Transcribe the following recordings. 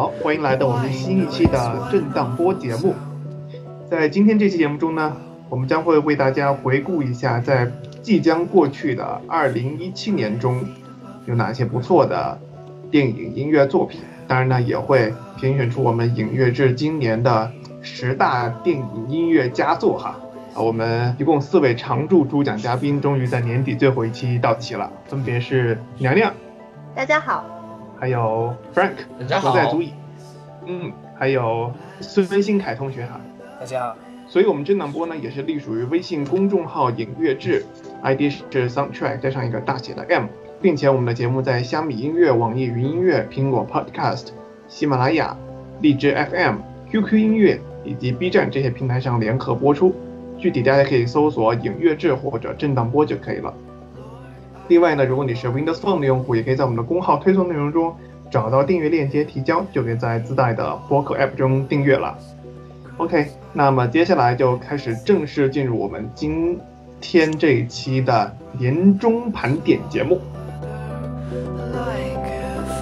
好，欢迎来到我们新一期的震荡波节目。在今天这期节目中呢，我们将会为大家回顾一下在即将过去的2017年中有哪些不错的电影音乐作品。当然呢，也会评选出我们影乐志今年的十大电影音乐佳作哈。啊，我们一共四位常驻主讲嘉宾，终于在年底最后一期到齐了，分别是娘娘，大家好，还有 Frank，大家好不在足矣。嗯，还有孙新凯同学哈。大家好，所以我们震荡波呢也是隶属于微信公众号影乐志，ID 是 Soundtrack 加上一个大写的 M，并且我们的节目在虾米音乐、网易云音乐、苹果 Podcast、喜马拉雅、荔枝 FM、QQ 音乐以及 B 站这些平台上联合播出。具体大家可以搜索影乐志或者震荡波就可以了。另外呢，如果你是 Windows Phone 的用户，也可以在我们的公号推送内容中找到订阅链接提交，就可以在自带的播客 App 中订阅了。OK，那么接下来就开始正式进入我们今天这一期的年终盘点节目。like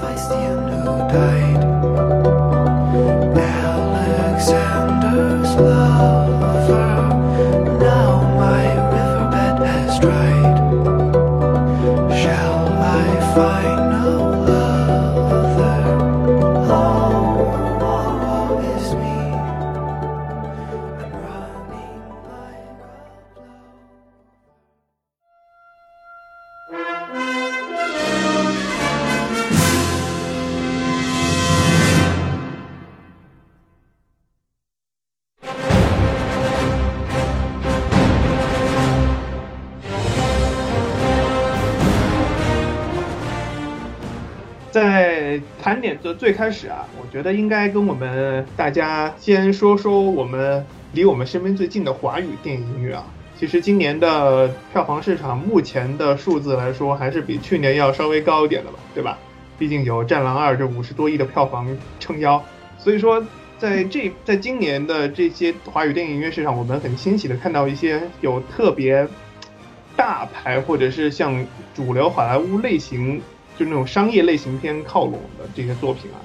最开始啊，我觉得应该跟我们大家先说说我们离我们身边最近的华语电影音乐啊。其实今年的票房市场目前的数字来说，还是比去年要稍微高一点的吧，对吧？毕竟有《战狼二》这五十多亿的票房撑腰，所以说在这在今年的这些华语电影音乐市场，我们很欣喜的看到一些有特别大牌或者是像主流好莱坞类型，就那种商业类型片靠拢的这些作品啊，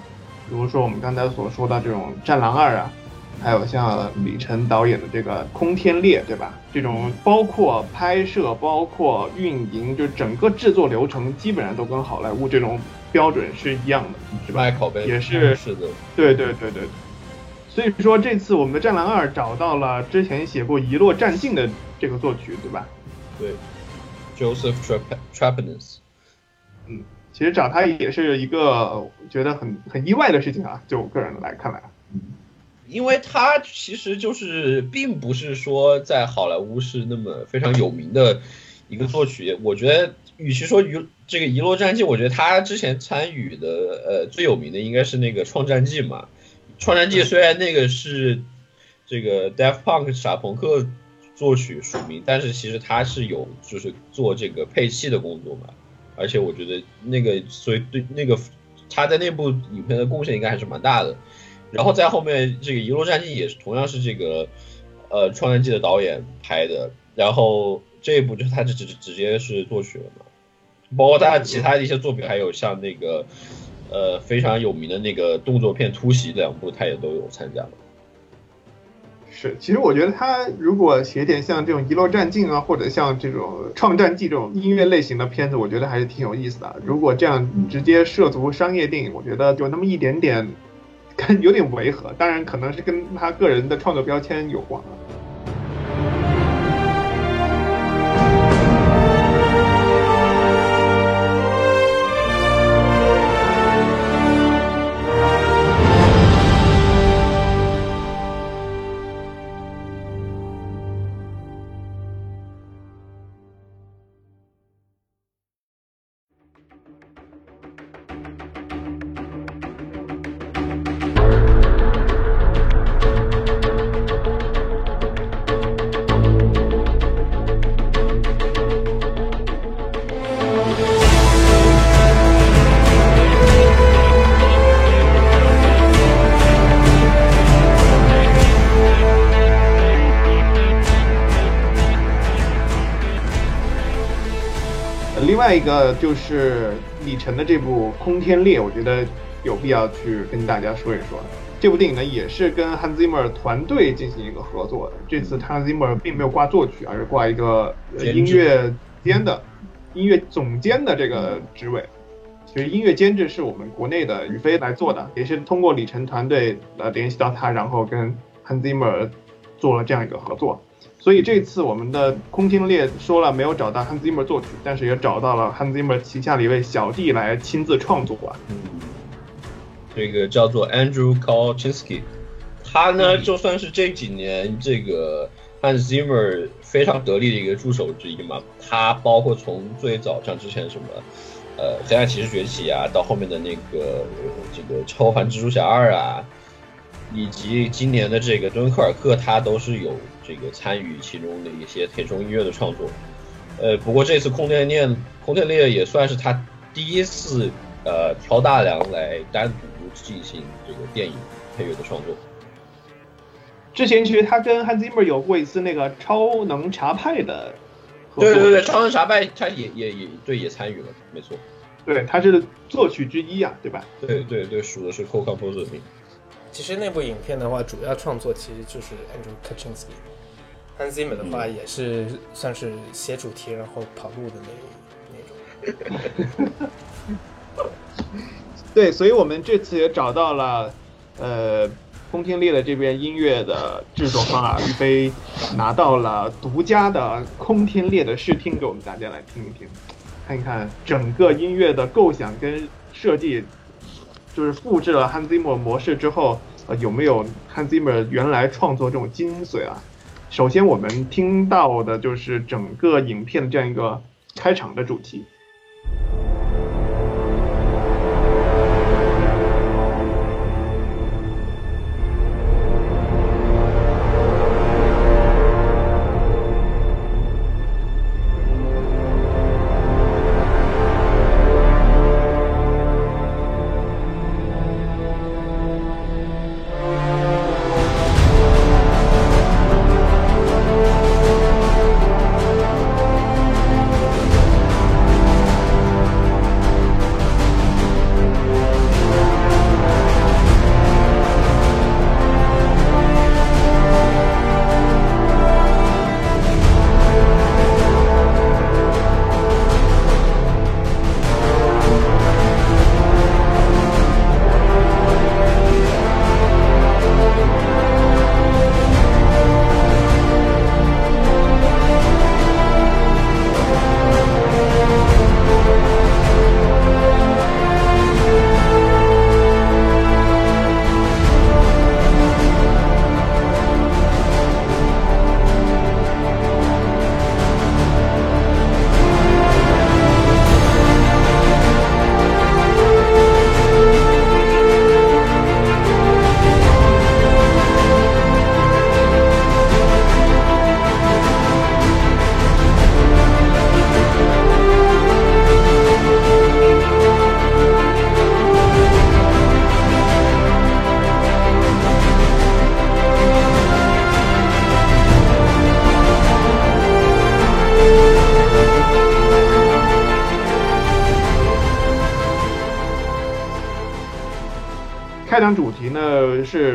比如说我们刚才所说的这种《战狼二》啊，还有像李晨导演的这个《空天猎》，对吧？这种包括拍摄、包括运营，就整个制作流程基本上都跟好莱坞这种标准是一样的，是吧？口碑也是是的，对对对对对。所以说这次我们的《战狼二》找到了之前写过《遗落战境》的这个作曲，对吧？对，Joseph Trap Trapness，其实找他也是一个觉得很很意外的事情啊，就我个人来看来。因为他其实就是并不是说在好莱坞是那么非常有名的一个作曲，我觉得与其说遗这个《遗落战记》，我觉得他之前参与的呃最有名的应该是那个《创战记》嘛，《创战记》虽然那个是这个 Daft Punk 傻朋克作曲署名，但是其实他是有就是做这个配器的工作嘛，而且我觉得那个所以对那个他在那部影片的贡献应该还是蛮大的。然后在后面这个《遗落战记》也是同样是这个呃《创战记》的导演拍的，然后这一部就是他直直直接是作曲了嘛，包括他其他的一些作品，还有像那个呃非常有名的那个动作片《突袭》两部，他也都有参加了。是，其实我觉得他如果写点像这种《遗落战境》啊，或者像这种《创战记》这种音乐类型的片子，我觉得还是挺有意思的。如果这样直接涉足商业电影，我觉得有那么一点点，跟有点违和。当然，可能是跟他个人的创作标签有关。另外一个就是李晨的这部《空天猎》，我觉得有必要去跟大家说一说。这部电影呢，也是跟 Hans Zimmer 团队进行一个合作的。这次 Hans Zimmer 并没有挂作曲，而是挂一个音乐监的、音乐总监的这个职位。其实音乐监制是我们国内的宇飞来做的，也是通过李晨团队呃联系到他，然后跟 Hans Zimmer 做了这样一个合作。所以这次我们的空听猎说了没有找到 Hans Zimmer 作曲，但是也找到了 Hans Zimmer 旗下的一位小弟来亲自创作啊。嗯，这个叫做 Andrew Kolchinsky，他呢就算是这几年这个 Hans Zimmer 非常得力的一个助手之一嘛。他包括从最早像之前什么，呃，黑暗骑士崛起啊，到后面的那个这个超凡蜘蛛侠二啊，以及今年的这个敦刻尔克，他都是有。这个参与其中的一些填充音乐的创作，呃，不过这次空天猎空天猎也算是他第一次呃挑大梁来单独进行这个电影配乐的创作。之前其实他跟 Hans Zimmer 有过一次那个超能查派的合作，对对对，超能查派他也也也对也参与了，没错，对，他是作曲之一啊，对吧？对对对，数的是 co-composer 名。其实那部影片的话，主要创作其实就是 Andrew Kaczynski。Zimmer 的话也是算是写主题然后跑路的那那种。对，所以我们这次也找到了，呃，空天猎的这边音乐的制作方啊，于飞拿到了独家的空天猎的试听，给我们大家来听一听，看一看整个音乐的构想跟设计，就是复制了 Hans Zimmer 模式之后，呃，有没有 Hans Zimmer 原来创作这种精髓啊？首先，我们听到的就是整个影片的这样一个开场的主题。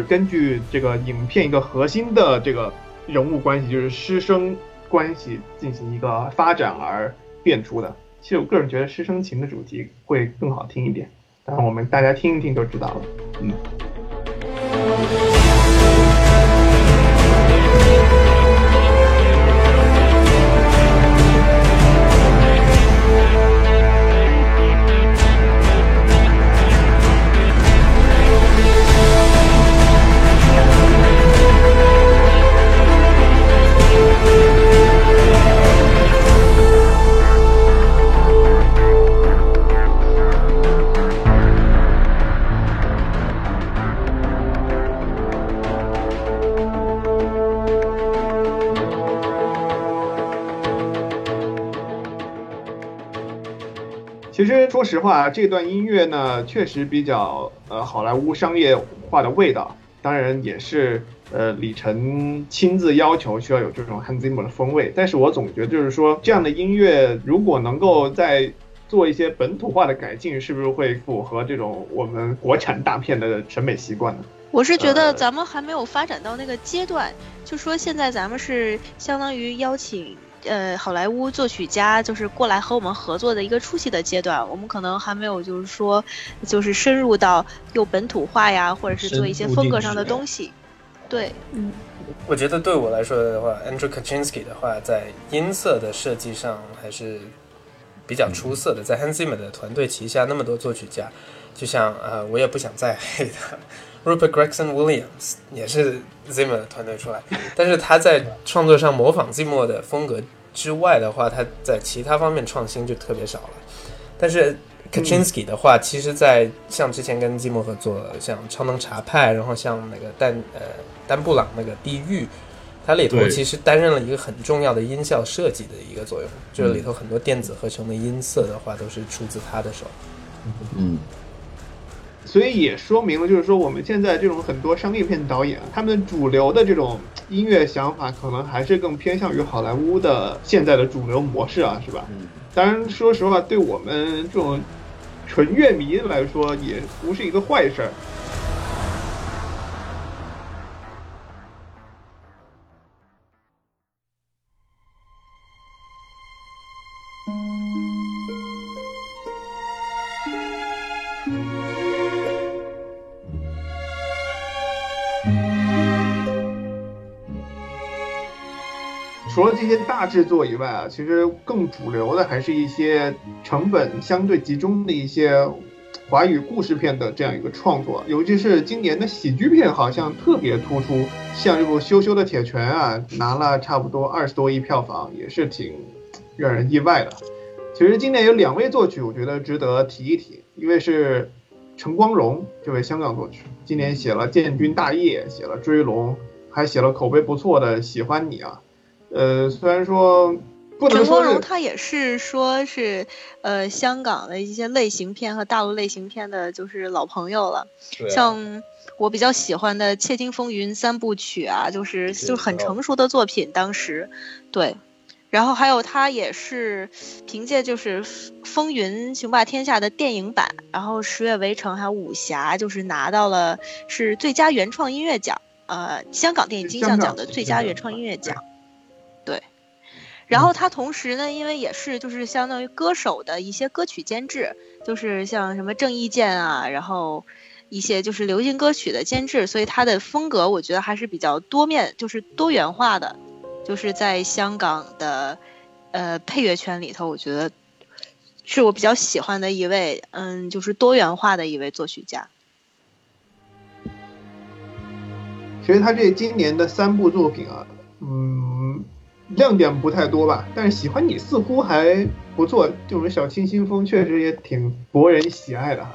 根据这个影片一个核心的这个人物关系，就是师生关系进行一个发展而变出的。其实我个人觉得师生情的主题会更好听一点，当然我们大家听一听就知道了。说实话，这段音乐呢，确实比较呃好莱坞商业化的味道，当然也是呃李晨亲自要求需要有这种 Hans Zimmer 的风味。但是我总觉得就是说，这样的音乐如果能够在做一些本土化的改进，是不是会符合这种我们国产大片的审美习惯呢？我是觉得呃咱们还没有发展到那个阶段，就说现在咱们是相当于邀请呃好莱坞作曲家就是过来和我们合作的一个初期的阶段，我们可能还没有就是说就是深入到又本土化呀，或者是做一些风格上的东西。对，嗯我觉得对我来说的话，Andrew Kaczynski 的话，在音色的设计上还是比较出色的。在 Hans Zimmer 的团队旗下那么多作曲家，就像呃，我也不想再黑他，Rupert Gregson Williams 也是 Zimmer 的团队出来，但是他在创作上模仿 Zimmer 的风格之外的话，他在其他方面创新就特别少了。但是 Kaczynski 的话，其实，在像之前跟 Zimmer 合作，像超能茶派，然后像那个丹呃丹布朗那个地狱，它里头其实担任了一个很重要的音效设计的一个作用，就是里头很多电子合成的音色的话，都是出自他的手。嗯，所以也说明了，就是说我们现在这种很多商业片导演，他们主流的这种音乐想法，可能还是更偏向于好莱坞的现在的主流模式啊，是吧？嗯。当然，说实话，对我们这种纯乐迷来说，也不是一个坏事儿。除了这些大制作以外啊，其实更主流的还是一些成本相对集中的一些华语故事片的这样一个创作，尤其是今年的喜剧片好像特别突出，像这部《羞羞的铁拳》啊，拿了差不多二十多亿票房，也是挺让人意外的。其实今年有两位作曲，我觉得值得提一提，一位是陈光荣这位香港作曲，今年写了《建军大业》，写了《追龙》，还写了口碑不错的《喜欢你》啊。呃，虽然说不能陈说是光荣他也是说是呃香港的一些类型片和大陆类型片的就是老朋友了，啊像我比较喜欢的《窃听风云》三部曲啊，就是就是很哦成熟的作品，当时对。然后还有他也是凭借就是《风云雄霸天下》的电影版，然后《十月围城》还有《武侠》，就是拿到了是最佳原创音乐奖，呃，香港电影金像奖的最佳原创音乐奖。然后他同时呢，因为也是就是相当于歌手的一些歌曲监制，就是像什么郑伊健啊，然后一些就是流行歌曲的监制，所以他的风格我觉得还是比较多面，就是多元化的，就是在香港的呃配乐圈里头，我觉得是我比较喜欢的一位，嗯，就是多元化的一位作曲家。其实他这今年的三部作品啊，嗯，亮点不太多吧，但是喜欢你似乎还不错，这种小清新风确实也挺博人喜爱的哈。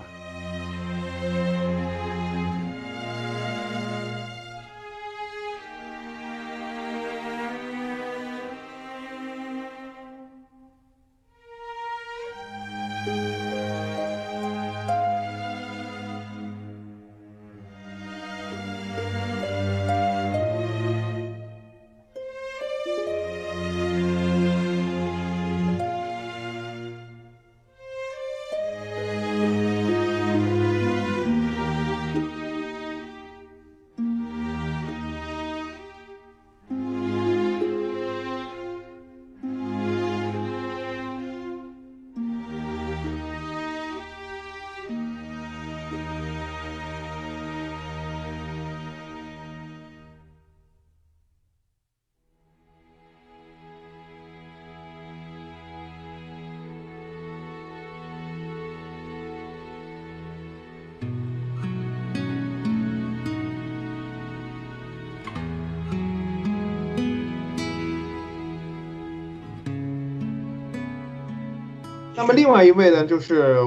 那么另外一位呢，就是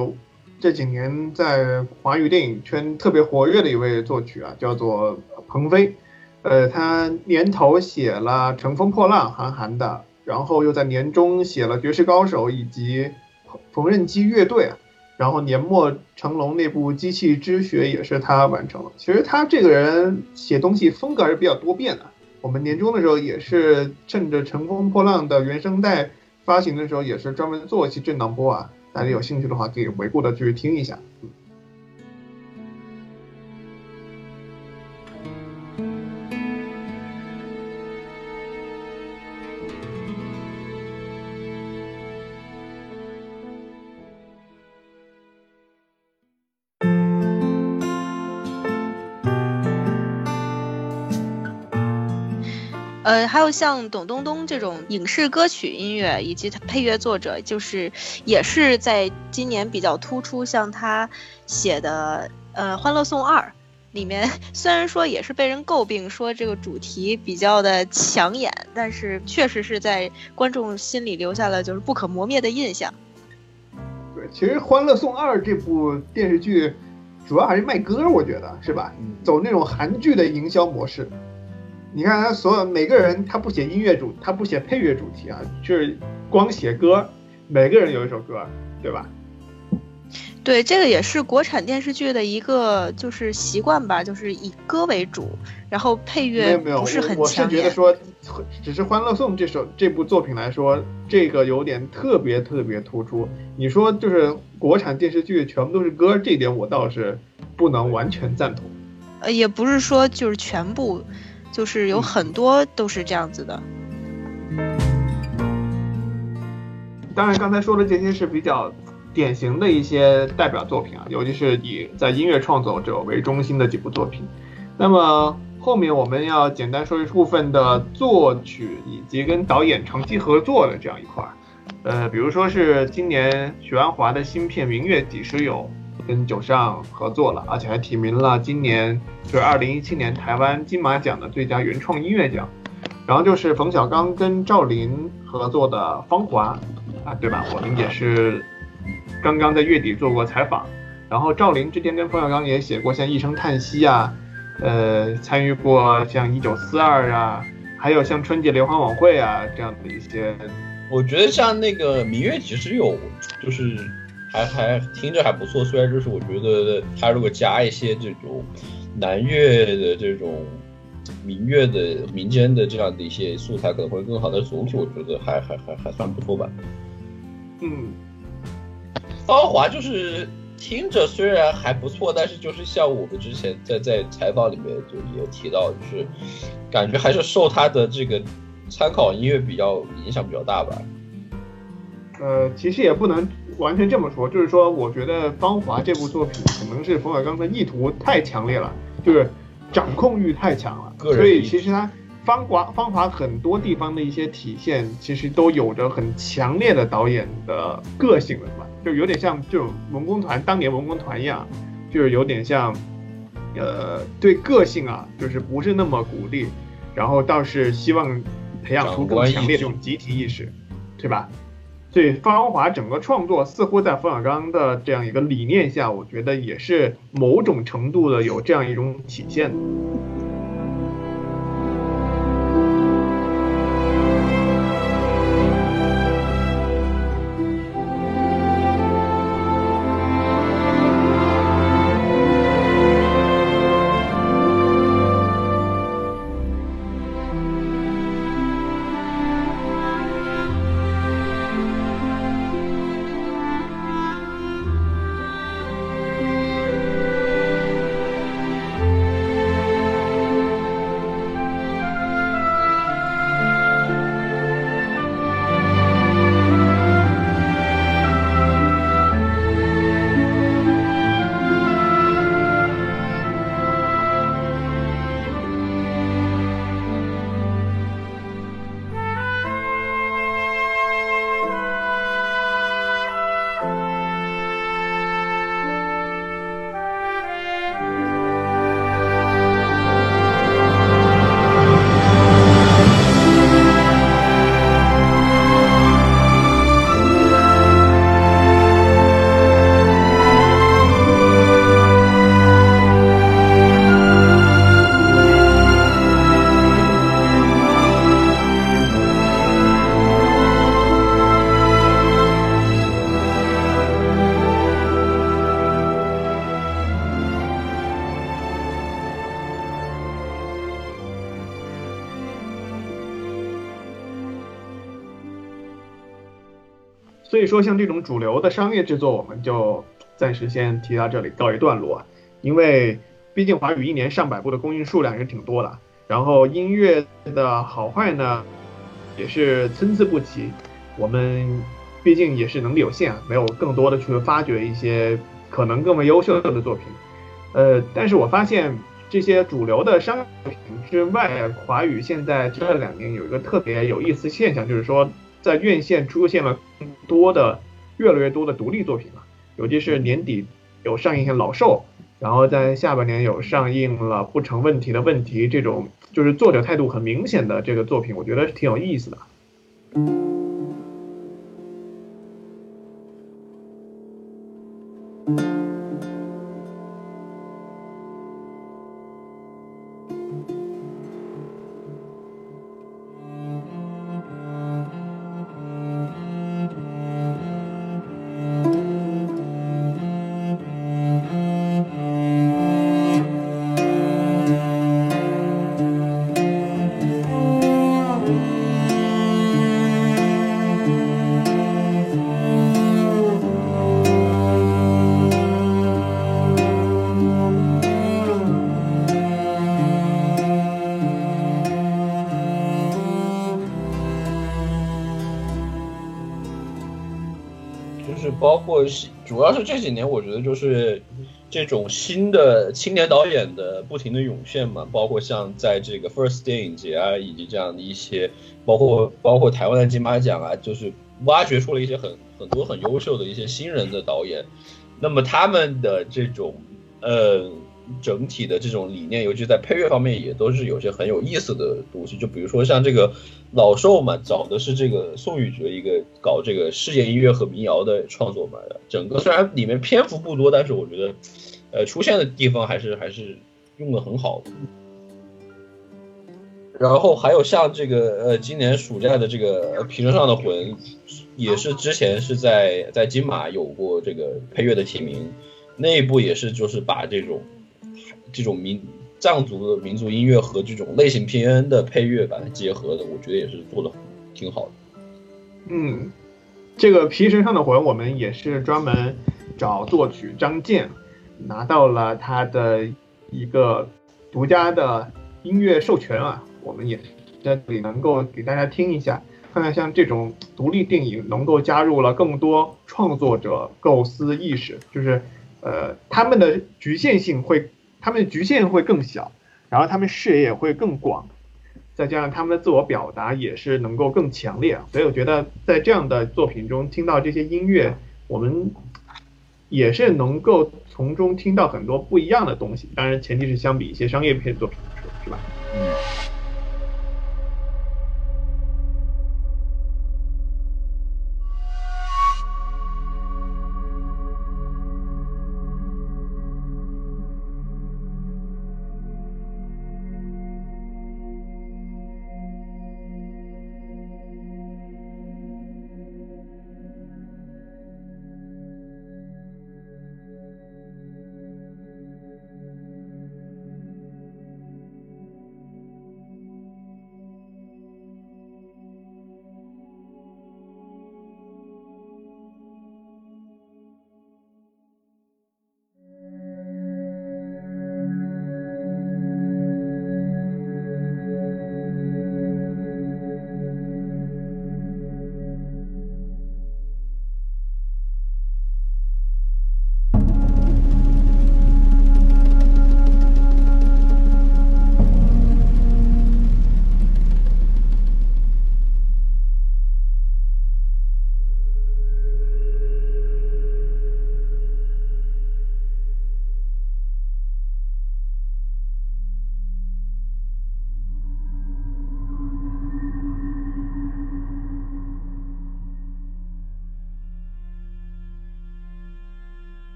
这几年在华语电影圈特别活跃的一位作曲啊，叫做彭飞。呃，他年头写了《乘风破浪》，韩寒的，然后又在年中写了《绝世高手》以及缝纫机乐队啊，然后年末成龙那部《机器之血》也是他完成了。其实他这个人写东西风格还是比较多变的。我们年终的时候也是趁着《乘风破浪》的原声带发行的时候，也是专门做一期震荡波啊。大家有兴趣的话，可以回顾的去听一下。呃，还有像董冬冬这种影视歌曲音乐以及他配乐作者，就是也是在今年比较突出。像他写的呃《欢乐颂二》里面，虽然说也是被人诟病说这个主题比较的抢眼，但是确实是在观众心里留下了就是不可磨灭的印象。对，其实《欢乐颂二》这部电视剧主要还是卖歌，我觉得是吧？走那种韩剧的营销模式。你看他所有每个人，他不写音乐主，他不写配乐主题啊，就是光写歌，每个人有一首歌，对吧？对，这个也是国产电视剧的一个就是习惯吧，就是以歌为主，然后配乐没有没有，不是很我我是。觉得说，只是《欢乐颂》这首这部作品来说，这个有点特别特别突出。你说就是国产电视剧全部都是歌，这点我倒是不能完全赞同。呃，也不是说就是全部，就是有很多都是这样子的。当然，刚才说的这些是比较典型的一些代表作品啊，尤其是以在音乐创作者为中心的几部作品。那么后面我们要简单说一部分的作曲以及跟导演长期合作的这样一块儿。呃，比如说是今年许鞍华的新片《明月几时有》跟九上合作了，而且还提名了今年就是二零一七年台湾金马奖的最佳原创音乐奖。然后就是冯小刚跟赵琳合作的《芳华》，啊，对吧？我们也是刚刚在月底做过采访，然后赵琳之前跟冯小刚也写过像《一声叹息》啊，呃，参与过像《一九四二》啊，还有像春节联欢晚会啊这样的一些，我觉得像那个《明月几时有》，就是还还听着还不错。虽然就是我觉得他如果加一些这种南乐的这种民乐的民间的这样的一些素材，可能会更好。但是总体我觉得还还还还算不错吧。嗯，芳华就是听着虽然还不错，但是就是像我们之前在在采访里面就也提到，就是感觉还是受他的这个参考音乐比较影响比较大吧。呃，其实也不能完全这么说，就是说，我觉得《芳华》这部作品可能是冯小刚的意图太强烈了，就是掌控欲太强了，所以其实他。芳华芳华很多地方的一些体现，其实都有着很强烈的导演的个性了嘛，就有点像这种文工团当年文工团一样，就是有点像，呃，对个性啊，就是不是那么鼓励，然后倒是希望培养出更强烈的这种集体意识，对吧？所以芳华整个创作似乎在冯小刚的这样一个理念下，我觉得也是某种程度的有这样一种体现。说，像这种主流的商业制作，我们就暂时先提到这里，告一段落啊。因为毕竟华语一年上百部的供应数量也是挺多的，然后音乐的好坏呢，也是参差不齐。我们毕竟也是能力有限啊，没有更多的去发掘一些可能更为优秀的作品。呃，但是我发现这些主流的商业品之外，华语现在这两年有一个特别有意思现象，就是说在院线出现了多的、越来越多的独立作品了，尤其是年底有上映像《老兽》，然后在下半年有上映了《不成问题的问题》这种，就是作者态度很明显的这个作品，我觉得挺有意思的。包括是主要是这几年，我觉得就是这种新的青年导演的不停的涌现嘛，包括像在这个 First 电影节啊，以及这样的一些，包括包括台湾的金马奖啊，就是挖掘出了一些很很多很优秀的一些新人的导演，那么他们的这种呃整体的这种理念，尤其在配乐方面，也都是有些很有意思的东西，就比如说像这个。老寿嘛，找的是这个宋雨哲一个搞这个世界音乐和民谣的创作嘛。整个虽然里面篇幅不多，但是我觉得，呃，出现的地方还是还是用的很好。然后还有像这个呃，今年暑假的这个《皮绳上的魂》，也是之前是在在金马有过这个配乐的提名，那一部也是就是把这种这种民。藏族的民族音乐和这种类型片的配乐把它结合的，我觉得也是做的挺好的。嗯，这个《皮绳上的魂》我们也是专门找作曲张健，拿到了他的一个独家的音乐授权啊，我们也在这里能够给大家听一下，看看像这种独立电影能够加入了更多创作者构思意识，就是呃他们的局限性会。他们的局限会更小，然后他们视野也会更广，再加上他们的自我表达也是能够更强烈，所以我觉得在这样的作品中听到这些音乐，我们也是能够从中听到很多不一样的东西。当然，前提是相比一些商业片作品来说，是吧？嗯。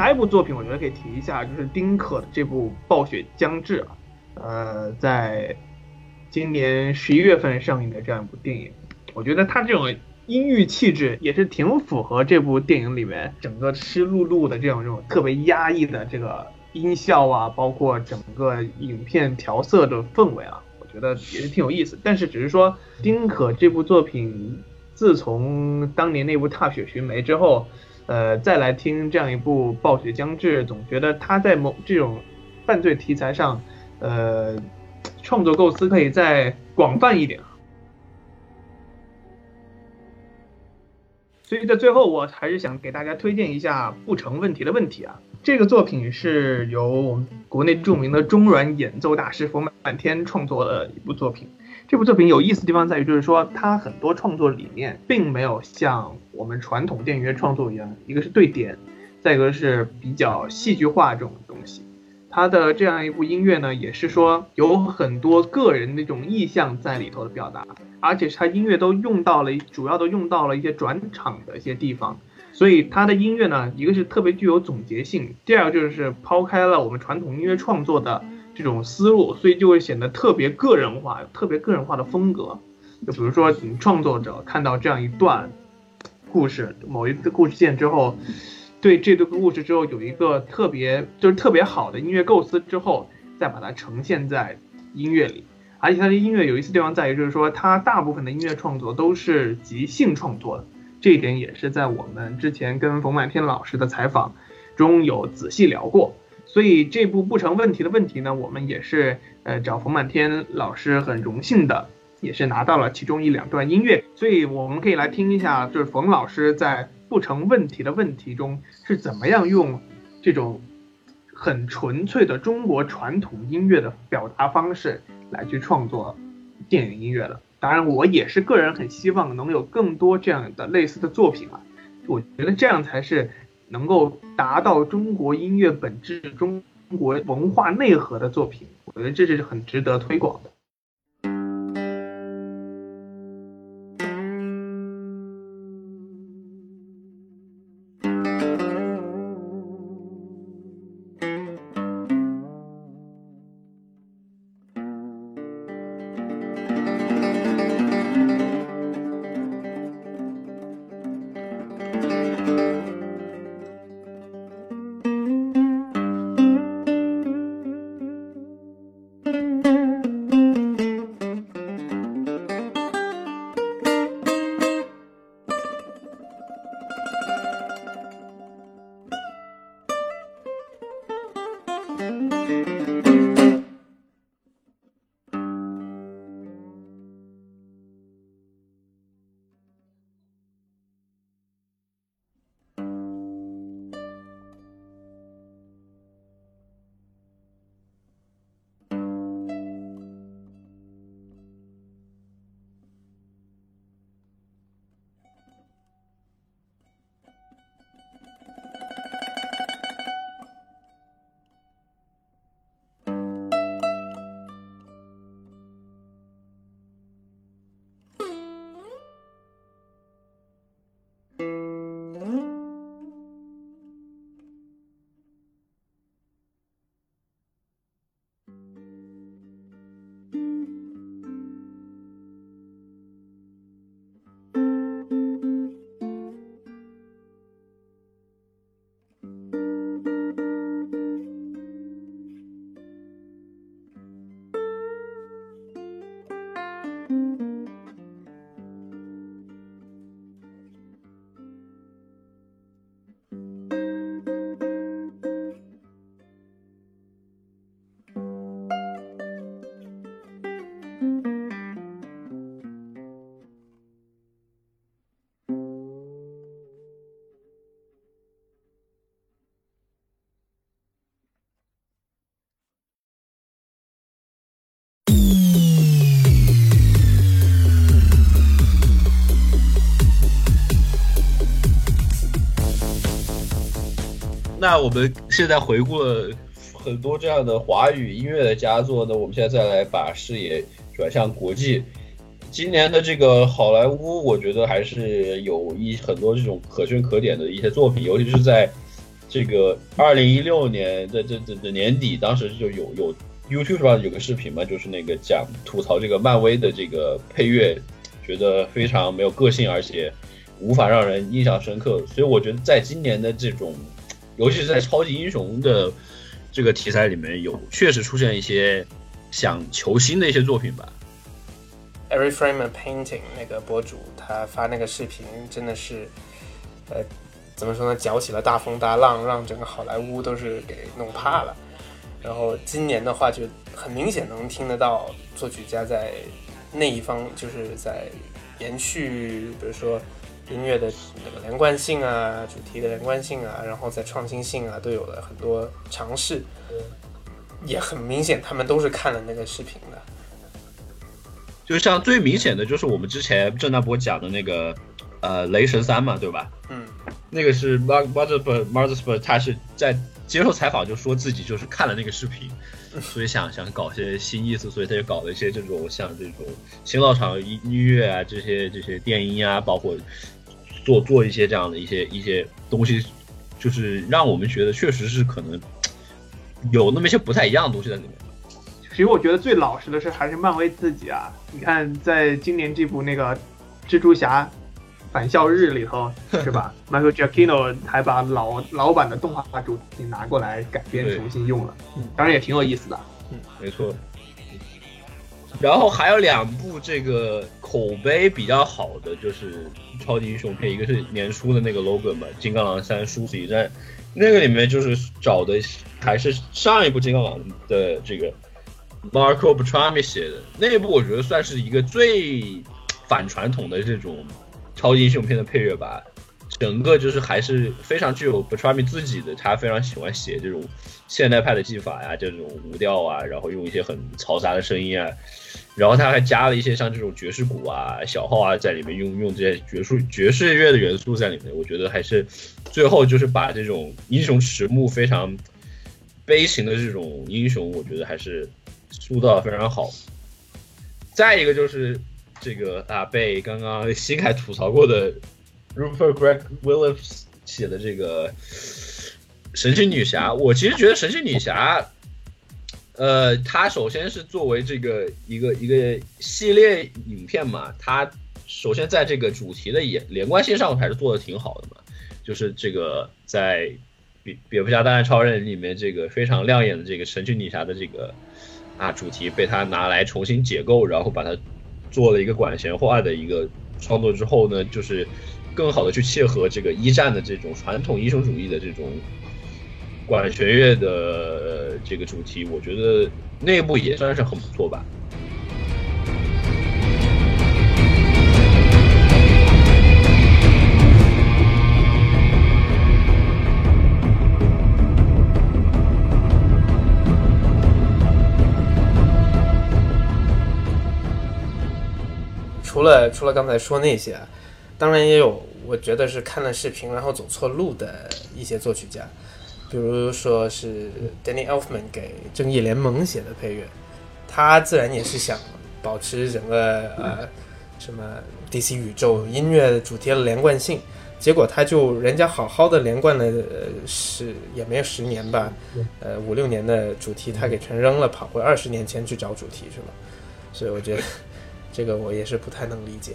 还有一部作品，我觉得可以提一下，就是丁可的这部《暴雪将至》啊，呃，在今年十一月份上映的这样一部电影，我觉得它这种阴郁气质也是挺符合这部电影里面整个湿漉漉的这种这种特别压抑的这个音效啊，包括整个影片调色的氛围啊，我觉得也是挺有意思。但是只是说丁可这部作品，自从当年那部《踏雪寻梅》之后。呃，再来听这样一部《暴雪将至》，总觉得他在某这种犯罪题材上，呃，创作构思可以再广泛一点。所以在最后，我还是想给大家推荐一下《不成问题的问题》啊，这个作品是由我们国内著名的中软演奏大师冯满天创作的一部作品。这部作品有意思的地方在于，就是说它很多创作理念并没有像我们传统电影乐创作一样，一个是对点，再一个是比较戏剧化这种东西。它的这样一部音乐呢，也是说有很多个人那种意向在里头的表达，而且它音乐都用到了，主要都用到了一些转场的一些地方，所以它的音乐呢，一个是特别具有总结性，第二个就是抛开了我们传统音乐创作的。这种思路，所以就会显得特别个人化，特别个人化的风格。就比如说，你创作者看到这样一段故事，某一个故事线之后，对这段故事之后有一个特别就是特别好的音乐构思之后，再把它呈现在音乐里。而且它的音乐有意思地方在于，就是说它大部分的音乐创作都是即兴创作的，这一点也是在我们之前跟冯满天老师的采访中有仔细聊过。所以这部不成问题的问题呢，我们也是呃找冯满天老师很荣幸的，也是拿到了其中一两段音乐，所以我们可以来听一下，就是冯老师在不成问题的问题中是怎么样用这种很纯粹的中国传统音乐的表达方式来去创作电影音乐的。当然，我也是个人很希望能有更多这样的类似的作品啊，我觉得这样才是。能够达到中国音乐本质、中国文化内核的作品，我觉得这是很值得推广的。我们现在回顾了很多这样的华语音乐的佳作呢，我们现在再来把视野转向国际。今年的这个好莱坞，我觉得还是有一很多这种可圈可点的一些作品，尤其是在这个二零一六年的这这这年底，当时就有有 YouTube 上有个视频嘛，就是那个讲吐槽这个漫威的这个配乐，觉得非常没有个性，而且无法让人印象深刻。所以我觉得在今年的这种，尤其是在超级英雄的这个题材里面，有确实出现一些想求新的一些作品吧。Every Frame a Painting 那个博主他发那个视频真的是，呃，怎么说呢？搅起了大风大浪，让整个好莱坞都是给弄怕了。然后今年的话，就很明显能听得到作曲家在那一方就是在延续，比如说音乐的那个连贯性啊、主题的连贯性啊，然后在创新性啊都有了很多尝试。也很明显，他们都是看了那个视频的。就像最明显的就是我们之前郑大波讲的那个，呃，雷神三嘛，对吧？嗯，那个是 Mark m a r z e r b e r m a r z e r b e r 他是在接受采访就说自己就是看了那个视频，所以想想搞些新意思，所以他就搞了一些这种像这种新老场音音乐啊，这些这些电音啊，包括做做一些这样的一些一些东西，就是让我们觉得确实是可能有那么一些不太一样的东西在里面。其实我觉得最老实的是还是漫威自己啊！你看，在今年这部那个蜘蛛侠返校日里头，是吧？Michael Giacchino 还把老老版的动画主题拿过来改编重新用了，当然也挺有意思的。嗯没错。然后还有两部这个口碑比较好的，就是超级英雄片，一个是年初的那个 logo 嘛，《金刚狼三：殊死一战》，那个里面就是找的还是上一部金刚狼的这个 Marco Beltrami 写的那一部，我觉得算是一个最反传统的这种超级英雄片的配乐吧。整个就是还是非常具有 Beltrami 自己的，他非常喜欢写这种现代派的技法呀，这种无调啊，然后用一些很嘈杂的声音啊，然后他还加了一些像这种爵士鼓啊、小号啊在里面，用用这些爵士爵士乐的元素在里面，我觉得还是最后就是把这种英雄迟暮非常悲情的这种英雄，我觉得还是塑造的非常好。再一个就是这个啊，被刚刚新凯吐槽过的 Rupert Greg Willis 写的这个神奇女侠，我其实觉得神奇女侠，呃，它首先是作为这个一个一个系列影片嘛，它首先在这个主题的也连贯性上还是做的挺好的嘛，就是这个在蝙蝙蝠侠大战超人里面这个非常亮眼的这个神奇女侠的这个啊主题被他拿来重新解构，然后把它做了一个管弦化的一个创作之后呢，就是更好的去切合这个一战的这种传统英雄主义的这种管弦乐的、这个主题，我觉得那部也算是很不错吧。除了除了刚才说那些，当然也有我觉得是看了视频然后走错路的一些作曲家，比如说是 Danny Elfman 给《正义联盟》写的配乐，他自然也是想保持整个呃什么 DC 宇宙音乐主题的连贯性，结果他就人家好好的连贯了呃十也没有十年吧，呃五六年的主题他给全扔了，跑回二十年前去找主题去了，所以我觉得这个我也是不太能理解。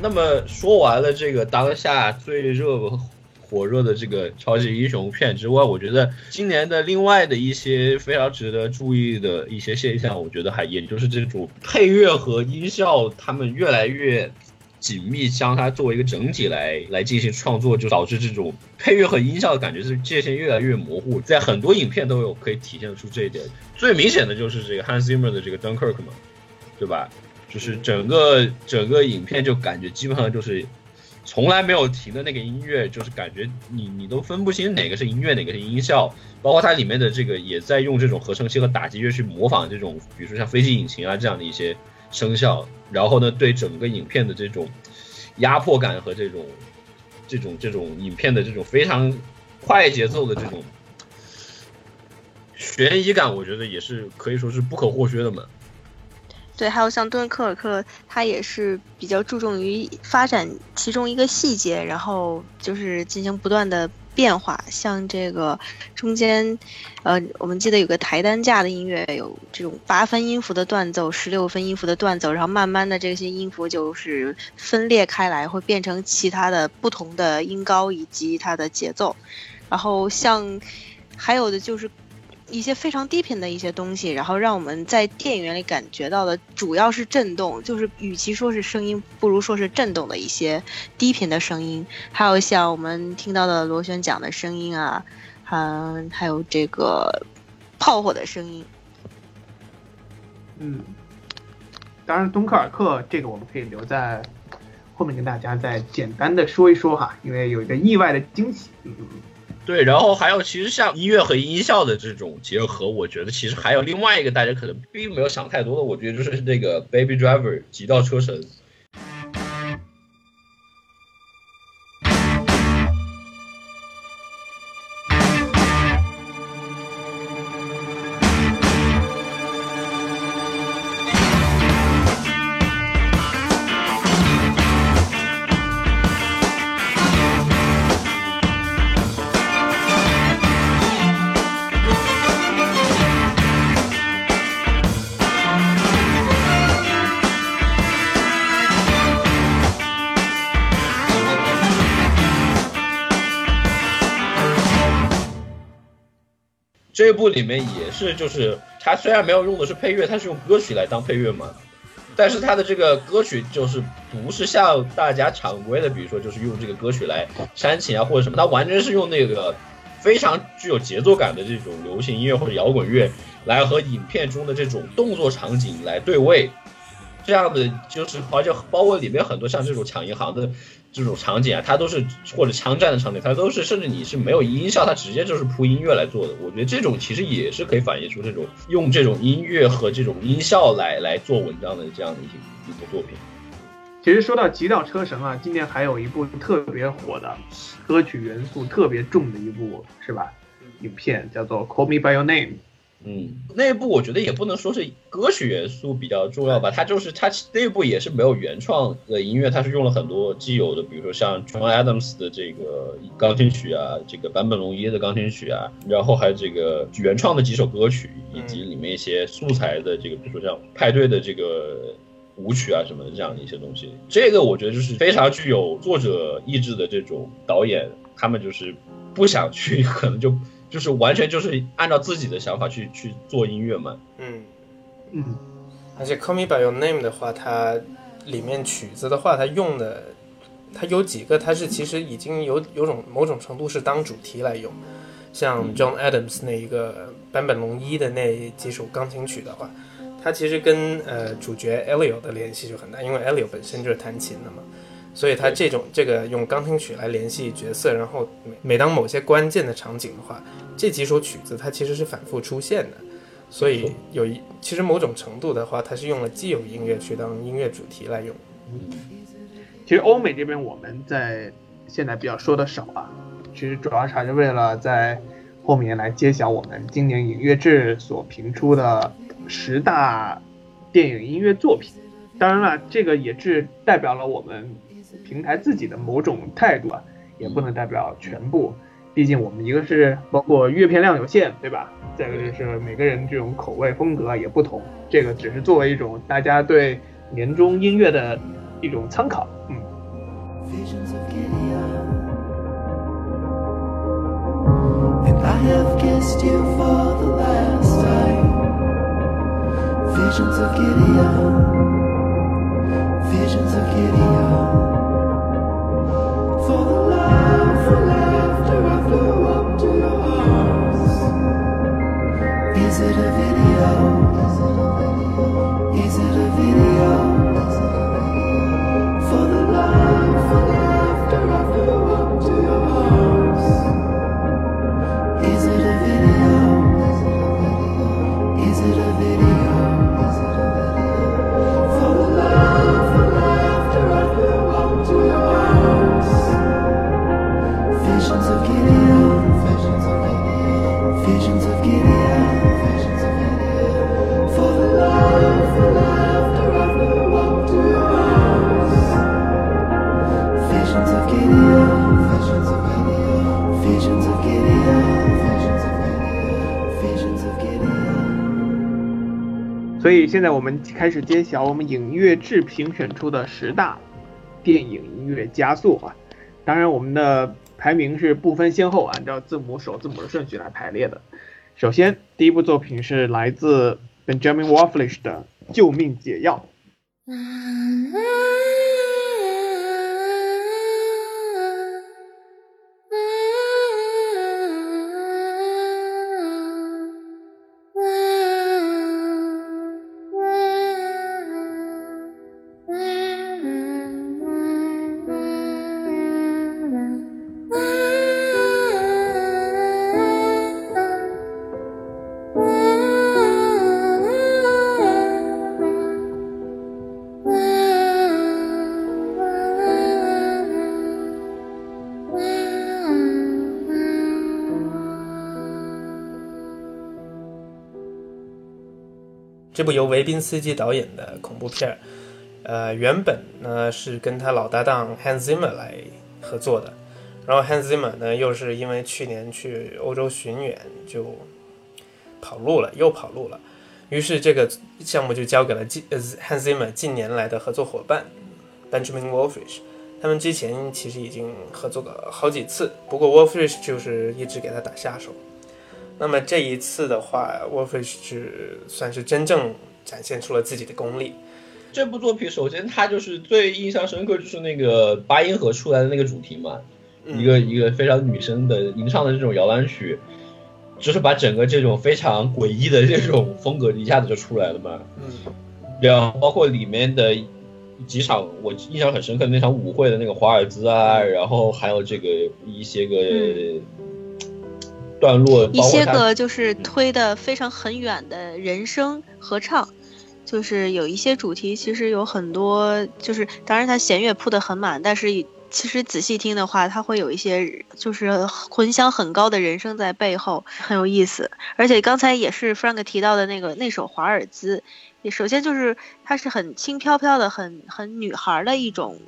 那么说完了这个当下最热火热的这个超级英雄片之外，我觉得今年的另外的一些非常值得注意的一些现象，我觉得还也就是这种配乐和音效，他们越来越紧密将它作为一个整体来来进行创作，就导致这种配乐和音效的感觉是界限越来越模糊，在很多影片都有可以体现出这一点。最明显的就是这个 Hans Zimmer 的这个 Dunkirk 嘛，对吧？就是整个整个影片就感觉基本上就是从来没有停的那个音乐，就是感觉你你都分不清哪个是音乐，哪个是音效。包括它里面的这个也在用这种合成器和打击乐去模仿这种，比如说像飞机引擎啊这样的一些声效，然后呢，对整个影片的这种压迫感和这种这种这种影片的这种非常快节奏的这种悬疑感，我觉得也是可以说是不可或缺的嘛。对，还有像敦刻尔克，他也是比较注重于发展其中一个细节，然后就是进行不断的变化。像这个中间，呃，我们记得有个抬担架的音乐，有这种八分音符的断奏，十六分音符的断奏，然后慢慢的这些音符就是分裂开来，会变成其他的不同的音高以及它的节奏。然后像还有的就是。一些非常低频的一些东西，然后让我们在电影院里感觉到的主要是震动，就是与其说是声音，不如说是震动的一些低频的声音。还有像我们听到的螺旋桨的声音啊，嗯，还有这个炮火的声音。嗯，当然，敦刻尔克这个我们可以留在后面跟大家再简单的说一说哈，因为有一个意外的惊喜。对，然后还有其实像音乐和音效的这种结合，我觉得其实还有另外一个大家可能并没有想太多的，我觉得就是那个 Baby Driver 极道车神。这部里面也是，就是它虽然没有用的是配乐，它是用歌曲来当配乐嘛，但是它的这个歌曲就是不是像大家常规的，比如说就是用这个歌曲来煽情啊或者什么，它完全是用那个非常具有节奏感的这种流行音乐或者摇滚乐来和影片中的这种动作场景来对位，这样的就是而且包括里面很多像这种抢银行的。这种场景啊，它都是或者枪战的场景，它都是甚至你是没有音效，它直接就是铺音乐来做的。我觉得这种其实也是可以反映出这种用这种音乐和这种音效来来做文章的这样的一些一部作品。其实说到《极道车神》啊，今年还有一部特别火的歌曲元素特别重的一部是吧？影片叫做《Call Me By Your Name》。嗯，那部我觉得也不能说是歌曲元素比较重要吧，它就是它那部也是没有原创的音乐，它是用了很多既有的，比如说像 John Adams 的这个钢琴曲啊，这个坂本龙一的钢琴曲啊，然后还有这个原创的几首歌曲，以及里面一些素材的这个，比如说像派对的这个舞曲啊什么的这样的一些东西，这个我觉得就是非常具有作者意志的这种导演，他们就是不想去，可能就。就是完全就是按照自己的想法去去做音乐嘛。嗯嗯，而且《Call Me By Your Name》的话，它里面曲子的话，它用的，它有几个，它是其实已经有有种某种程度是当主题来用。像 John Adams 那一个坂本龙一的那几首钢琴曲的话，它其实跟呃主角 Elio 的联系就很大，因为 Elio 本身就是弹琴的嘛。所以它这种这个用钢琴曲来联系角色，然后每每当某些关键的场景的话，这几首曲子它其实是反复出现的，所以有一其实某种程度的话，它是用了既有音乐去当音乐主题来用。其实欧美这边我们在现在比较说的少啊，其实主要还是为了在后面来揭晓我们今年影乐制所评出的十大电影音乐作品。当然了，这个也是代表了我们。平台自己的某种态度啊，也不能代表全部，毕竟我们一个是包括阅片量有限，对吧？再一个就是每个人这种口味风格也不同，这个只是作为一种大家对年终音乐的一种参考，嗯。visions of Gideon. 现在我们开始揭晓我们影乐制评选出的十大电影音乐加速啊。当然，我们的排名是不分先后，按照字母首字母的顺序来排列的。首先，第一部作品是来自 Benjamin Wallfish 的《救命解药》。这部由维宾斯基导演的恐怖片，呃，原本呢是跟他老搭档 Hans Zimmer 来合作的，然后 Hans Zimmer 呢又是因为去年去欧洲巡演就跑路了，又跑路了，于是这个项目就交给了近呃 Hans Zimmer 近年来的合作伙伴 Benjamin Wallfish。他们之前其实已经合作过好几次，不过 Wallfish 就是一直给他打下手。那么这一次的话，Wolfish 是算是真正展现出了自己的功力。这部作品首先它就是最印象深刻，就是那个八音盒出来的那个主题嘛，嗯一个一个非常女生的吟唱的这种摇篮曲，就是把整个这种非常诡异的这种风格一下子就出来了嘛。嗯然后包括里面的几场我印象很深刻的那场舞会的那个华尔兹啊，然后还有这个一些个段落，一些个就是推的非常很远的人声合唱，就是有一些主题其实有很多，就是当然它弦乐铺的很满，但是其实仔细听的话，它会有一些就是混响很高的人声在背后，很有意思。而且刚才也是 Frank 提到的那个那首华尔兹，也首先就是它是很轻飘飘的、很很女孩的一种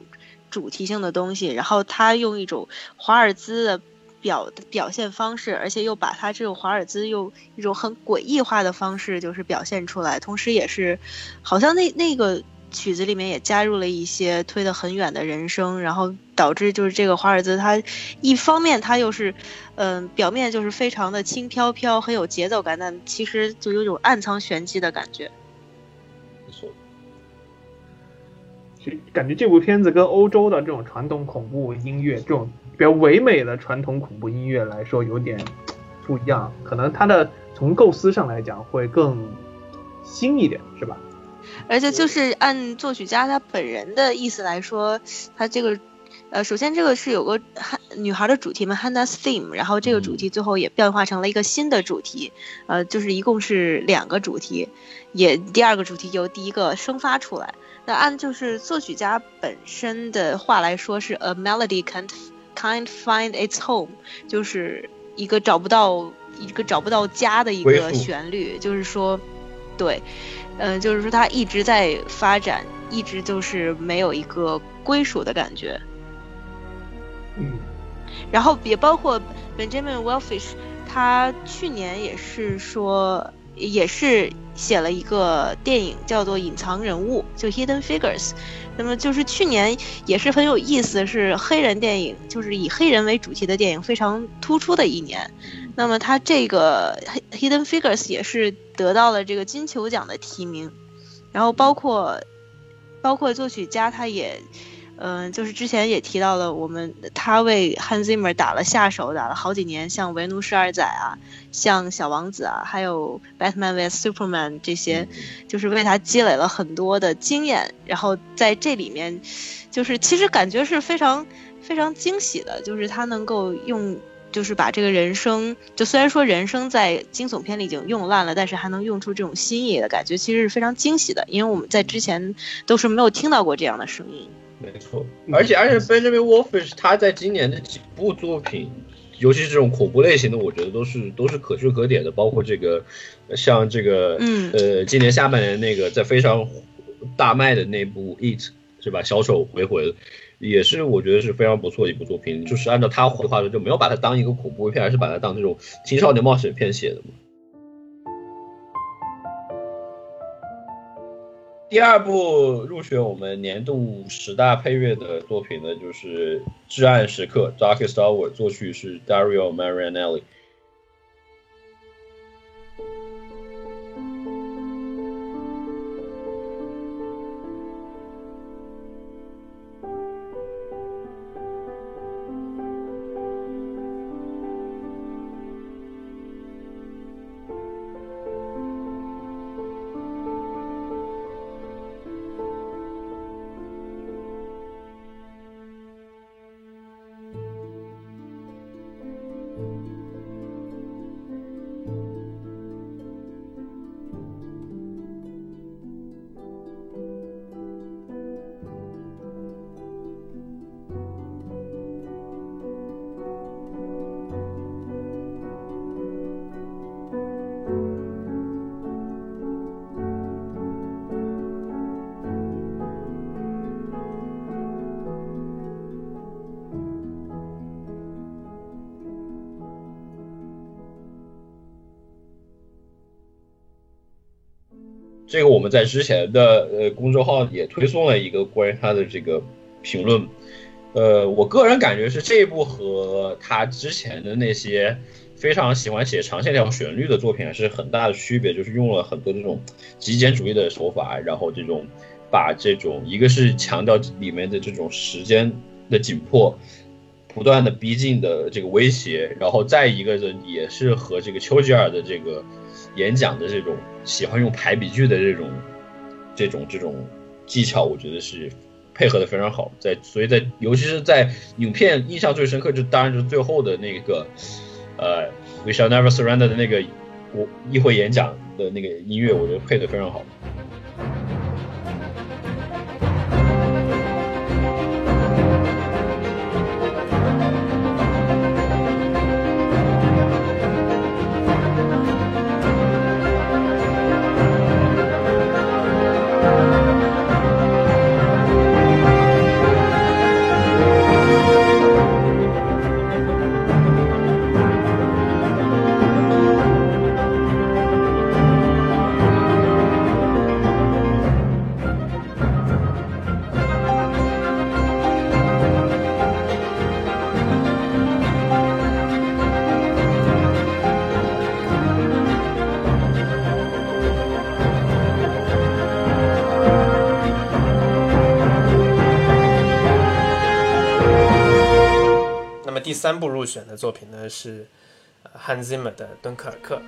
主题性的东西，然后它用一种华尔兹的。表表现方式，而且又把它这种华尔兹用一种很诡异化的方式，就是表现出来，同时也是，好像那那个曲子里面也加入了一些推得很远的人声，然后导致就是这个华尔兹它一方面它又是，嗯、表面就是非常的轻飘飘，很有节奏感，但其实就有种暗藏玄机的感觉。其实感觉这部片子跟欧洲的这种传统恐怖音乐，这种比较唯美的传统恐怖音乐来说，有点不一样。可能它的从构思上来讲会更新一点，是吧？而且就是按作曲家他本人的意思来说，他这个，呃，首先这个是有个汉女孩的主题嘛，Hannah's Theme，然后这个主题最后也变化成了一个新的主题，呃，就是一共是两个主题，也第二个主题由第一个生发出来。那按就是作曲家本身的话来说，是 A melody can't can't find its home，就是一个找不到一个找不到家的一个旋律，就是说，对。嗯，就是说它一直在发展，一直就是没有一个归属的感觉。嗯，然后也包括 Benjamin Wellfish，他去年也是说，也是写了一个电影叫做《隐藏人物》，就 Hidden Figures。那么就是去年也是很有意思，是黑人电影，就是以黑人为主题的电影非常突出的一年。那么他这个 Hidden Figures 也是得到了这个金球奖的提名，然后包括包括作曲家他也。嗯，就是之前也提到了，我们他为 Hans Zimmer 打了下手，打了好几年，像《维奴十二载》啊，像《小王子》啊，还有《Batman vs Superman》这些，就是为他积累了很多的经验。然后在这里面，就是其实感觉是非常非常惊喜的，就是他能够用，就是把这个人生，就虽然说人生在惊悚片里已经用烂了，但是还能用出这种新意的感觉，其实是非常惊喜的，因为我们在之前都是没有听到过这样的声音。没错，而且而且 Benjamin Wolfish 他在今年的几部作品，尤其是这种恐怖类型的，我觉得都是都是可圈可点的。包括这个像这个嗯呃，今年下半年那个在非常大卖的那部《It》是吧？小丑回魂也是我觉得是非常不错的一部作品。就是按照他绘画的，就没有把它当一个恐怖片，而是把它当这种青少年冒险片写的嘛。第二部入选我们年度十大配乐的作品呢，就是《至暗时刻》（Darkest Hour），作曲是 Dario Marianelli。这个我们在之前的呃公众号也推送了一个关于他的这个评论，呃，我个人感觉是这一部和他之前的那些非常喜欢写长线条旋律的作品是很大的区别，就是用了很多这种极简主义的手法，然后这种把这种一个是强调里面的这种时间的紧迫。不断的逼近的这个威胁，然后再一个的也是和这个丘吉尔的这个演讲的这种喜欢用排比句的这种这种这种技巧，我觉得是配合的非常好。在所以在尤其是在影片印象最深刻，就当然就是最后的那个呃 We shall never surrender 的那个国议会演讲的那个音乐，我觉得配的非常好。三部入选的作品呢是呃汉西姆的《敦刻尔克》。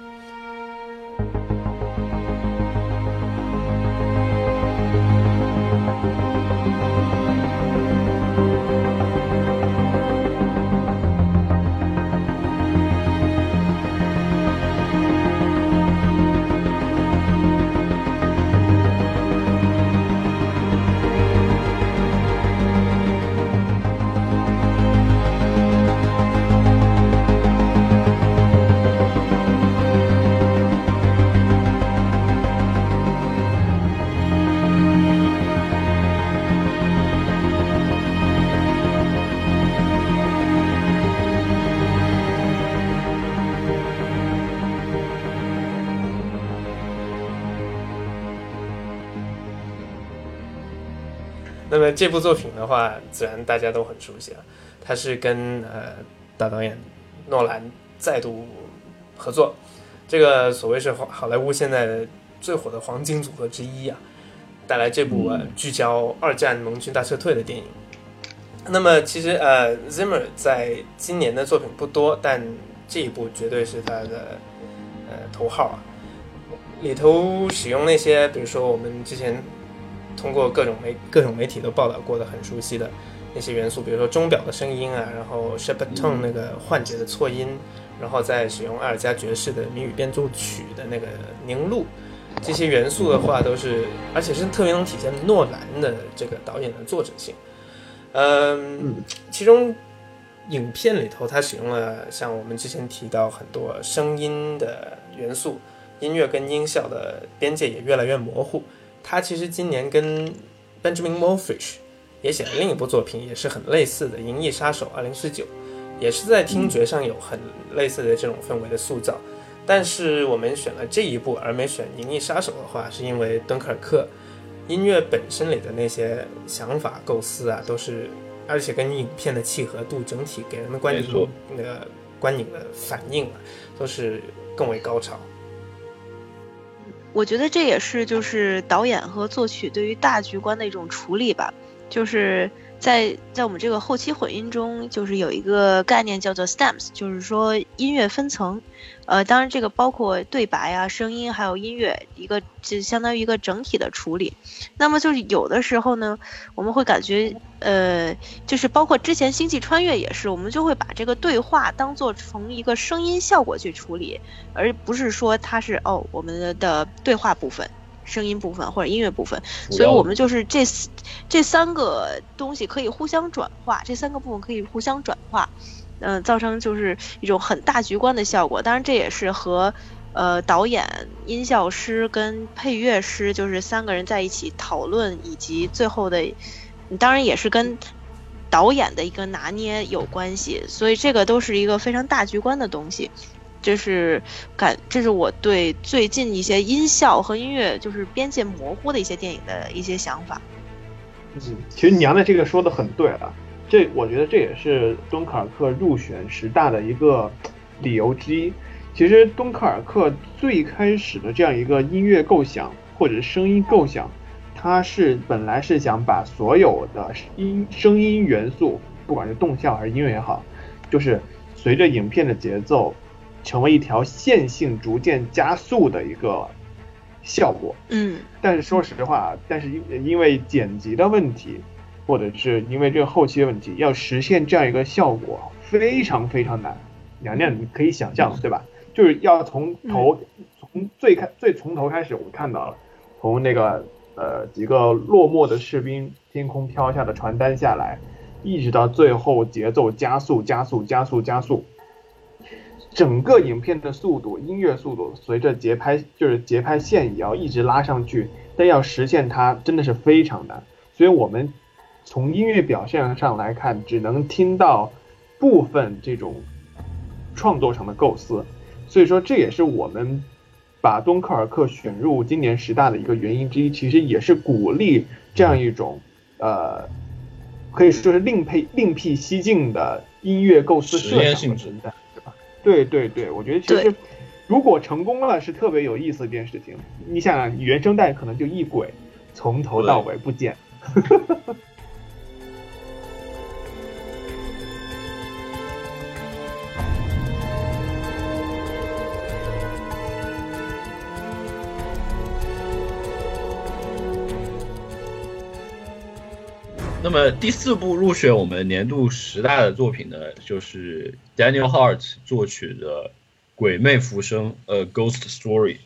那这部作品的话，自然大家都很熟悉了，他是跟呃大导演诺兰再度合作，这个所谓是好好莱坞现在最火的黄金组合之一啊，带来这部呃聚焦二战盟军大撤退的电影。那么其实呃，Zimmer 在今年的作品不多，但这一部绝对是他的呃头号啊，里头使用那些比如说我们之前。通过各种媒各种媒体都报道过的很熟悉的那些元素，比如说钟表的声音啊，然后 Shepard Tone 那个幻觉的错音，然后再使用阿尔加爵士的谜语变奏曲的那个凝露，这些元素的话都是，而且是特别能体现诺兰的这个导演的作者性。嗯，其中影片里头，它使用了像我们之前提到很多声音的元素，音乐跟音效的边界也越来越模糊。他其实今年跟 Benjamin Moorfish 也写了另一部作品，也是很类似的《银翼杀手2049》，也是在听觉上有很类似的这种氛围的塑造。但是我们选了这一部而没选《银翼杀手》的话，是因为敦刻尔克音乐本身里的那些想法构思啊，都是而且跟影片的契合度整体给人的观影那个观影的反应啊，都是更为高潮。我觉得这也是就是导演和作曲对于大局观的一种处理吧，就是在在我们这个后期混音中，就是有一个概念叫做 stems，就是说音乐分层，呃，当然这个包括对白啊、声音还有音乐，一个就相当于一个整体的处理。那么就是有的时候呢，我们会感觉，呃，就是包括之前《星际穿越》也是，我们就会把这个对话当做从一个声音效果去处理，而不是说它是哦我们的的对话部分、声音部分或者音乐部分，所以我们就是这四这三个东西可以互相转化，这三个部分可以互相转化，嗯、造成就是一种很大局观的效果。当然这也是和呃导演、音效师跟配乐师就是三个人在一起讨论，以及最后的，当然也是跟。导演的一个拿捏有关系，所以这个都是一个非常大局观的东西。这是感，这是我对最近一些音效和音乐就是边界模糊的一些电影的一些想法。嗯，其实娘的这个说的很对了，这我觉得这也是敦刻尔克入选十大的一个理由之一。其实敦刻尔克最开始的这样一个音乐构想或者声音构想，它是本来是想把所有的音声音元素，不管是动效还是音乐也好，就是随着影片的节奏，成为一条线性逐渐加速的一个效果。嗯但是说实话，但是因因为剪辑的问题，或者是因为这个后期的问题，要实现这样一个效果非常非常难。娘娘，你可以想象对吧？就是要从头，从最开最从头开始，我们看到了，从那个呃几个落寞的士兵天空飘下的传单下来，一直到最后节奏加速加速加速加速，整个影片的速度、音乐速度随着节拍就是节拍线也要一直拉上去，但要实现它真的是非常难。所以我们从音乐表现上来看，只能听到部分这种创作上的构思。所以说，这也是我们把敦刻尔克选入今年十大的一个原因之一，其实也是鼓励这样一种呃，可以说是另辟另辟蹊径的音乐构思设想的存在，对？对对对，我觉得其实如果成功了，是特别有意思的一件事情。你想想，原声带可能就一轨，从头到尾不剪。那么第四部入选我们年度十大的作品呢，就是 Daniel Hart 作曲的《鬼魅浮生》呃 Ghost Story。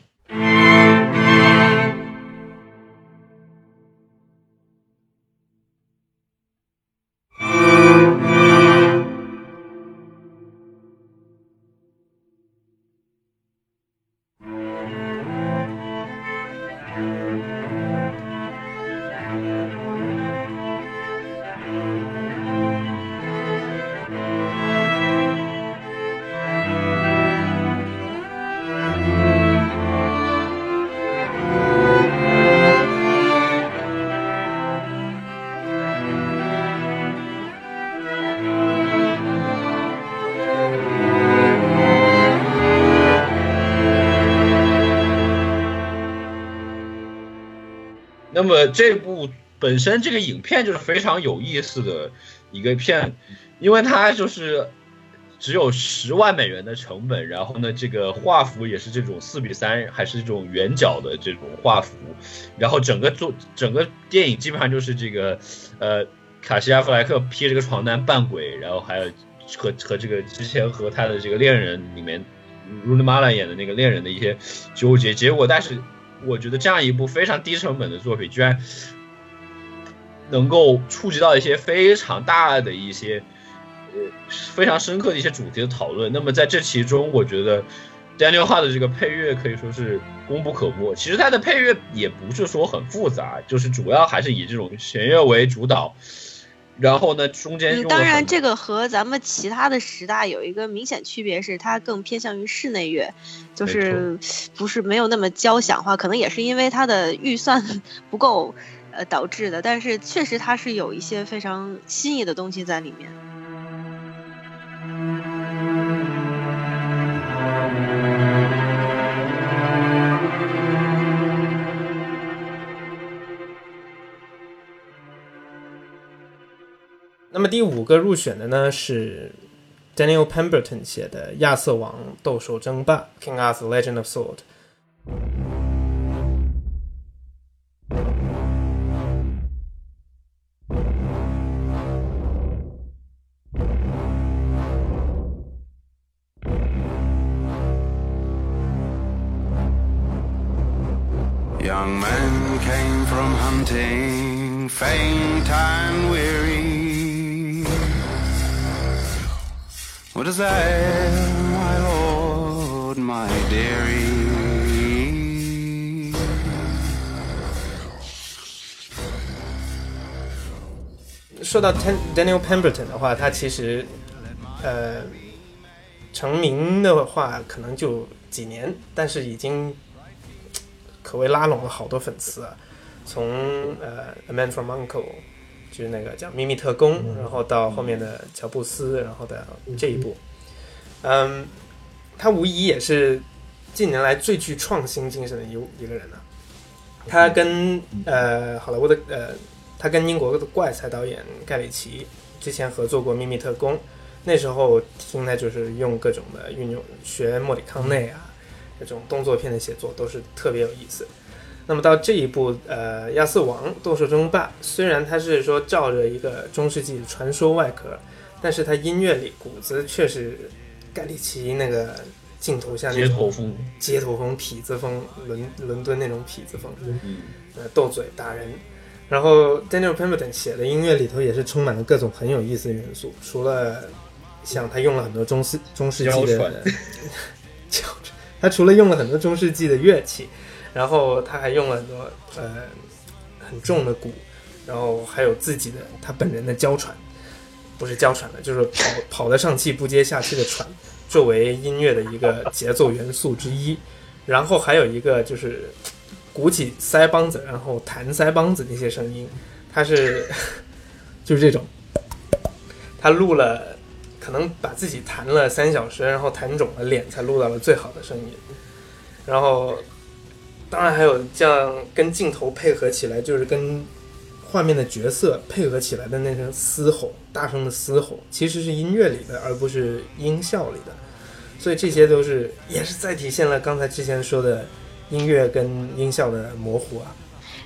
这部本身这个影片就是非常有意思的一个片，因为它就是只有十万美元的成本，然后呢，这个画幅也是这种四比三，还是这种圆角的这种画幅，然后整个做整个电影基本上就是这个呃卡西·阿弗莱克披着个床单扮鬼，然后还有和和这个之前和他的这个恋人里面 r u n a Mara 演的那个恋人的一些纠结，结果但是我觉得这样一部非常低成本的作品，居然能够触及到一些非常大的一些呃非常深刻的一些主题的讨论。那么在这其中，我觉得 Daniel Hart 的这个配乐可以说是功不可没。其实他的配乐也不是说很复杂，就是主要还是以这种弦乐为主导。然后呢，中间嗯，当然，这个和咱们其他的十大有一个明显区别是，它更偏向于室内乐，就是不是没有那么交响化，可能也是因为它的预算 不够，呃导致的。但是确实它是有一些非常新颖的东西在里面。么第五个入选的呢是 Daniel Pemberton 写的《亚瑟王斗兽争霸》（King Arthur Legend of Sword）。Young men came from hunting, faint and weary. What is that, my lord, my dearie? 说到 Daniel Pemberton 的话，他其实呃成名的话可能就几年，但是已经可谓拉拢了好多粉丝啊。从呃《A Man from Uncle》就是那个叫《秘密特工》，然后到后面的乔布斯，然后的这一部，嗯，他无疑也是近年来最具创新精神的一一个人了、他跟呃好莱坞的呃他跟英国的怪才导演盖里奇之前合作过《秘密特工》，那时候听他就是用各种的运用学莫里康内啊，这种动作片的写作都是特别有意思。那么到这一部呃《亚瑟王斗兽争霸》，虽然它是说照着一个中世纪传说外壳，但是它音乐里骨子却是盖里奇那个镜头下那种街头风，街头风、痞子风、伦伦敦那种痞子风。嗯，呃斗嘴打人。然后 Daniel Pemberton 写的音乐里头也是充满了各种很有意思的元素，除了像他用了很多中世中世纪的 他除了用了很多中世纪的乐器，然后他还用了很多呃很重的鼓，然后还有自己的他本人的娇喘，不是娇喘了，就是跑跑得上气不接下气的喘，作为音乐的一个节奏元素之一。然后还有一个就是鼓起腮帮子，然后弹腮帮子那些声音，他是 就是这种，他录了，可能把自己弹了三小时，然后弹肿了脸才录到了最好的声音。然后，当然还有这样跟镜头配合起来，就是跟画面的角色配合起来的那声嘶吼，大声的嘶吼，其实是音乐里的，而不是音效里的。所以这些都是也是在体现了刚才之前说的音乐跟音效的模糊啊。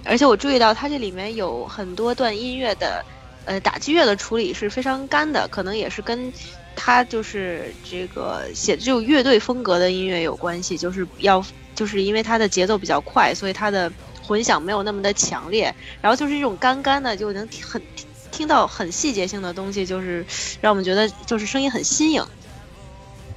而且我注意到它这里面有很多段音乐的，呃，打击乐的处理是非常干的，可能也是跟它就是这个写这种乐队风格的音乐有关系，就是要就是因为它的节奏比较快，所以它的混响没有那么的强烈，然后就是这种干干的，就能听很听到很细节性的东西，就是让我们觉得就是声音很新颖。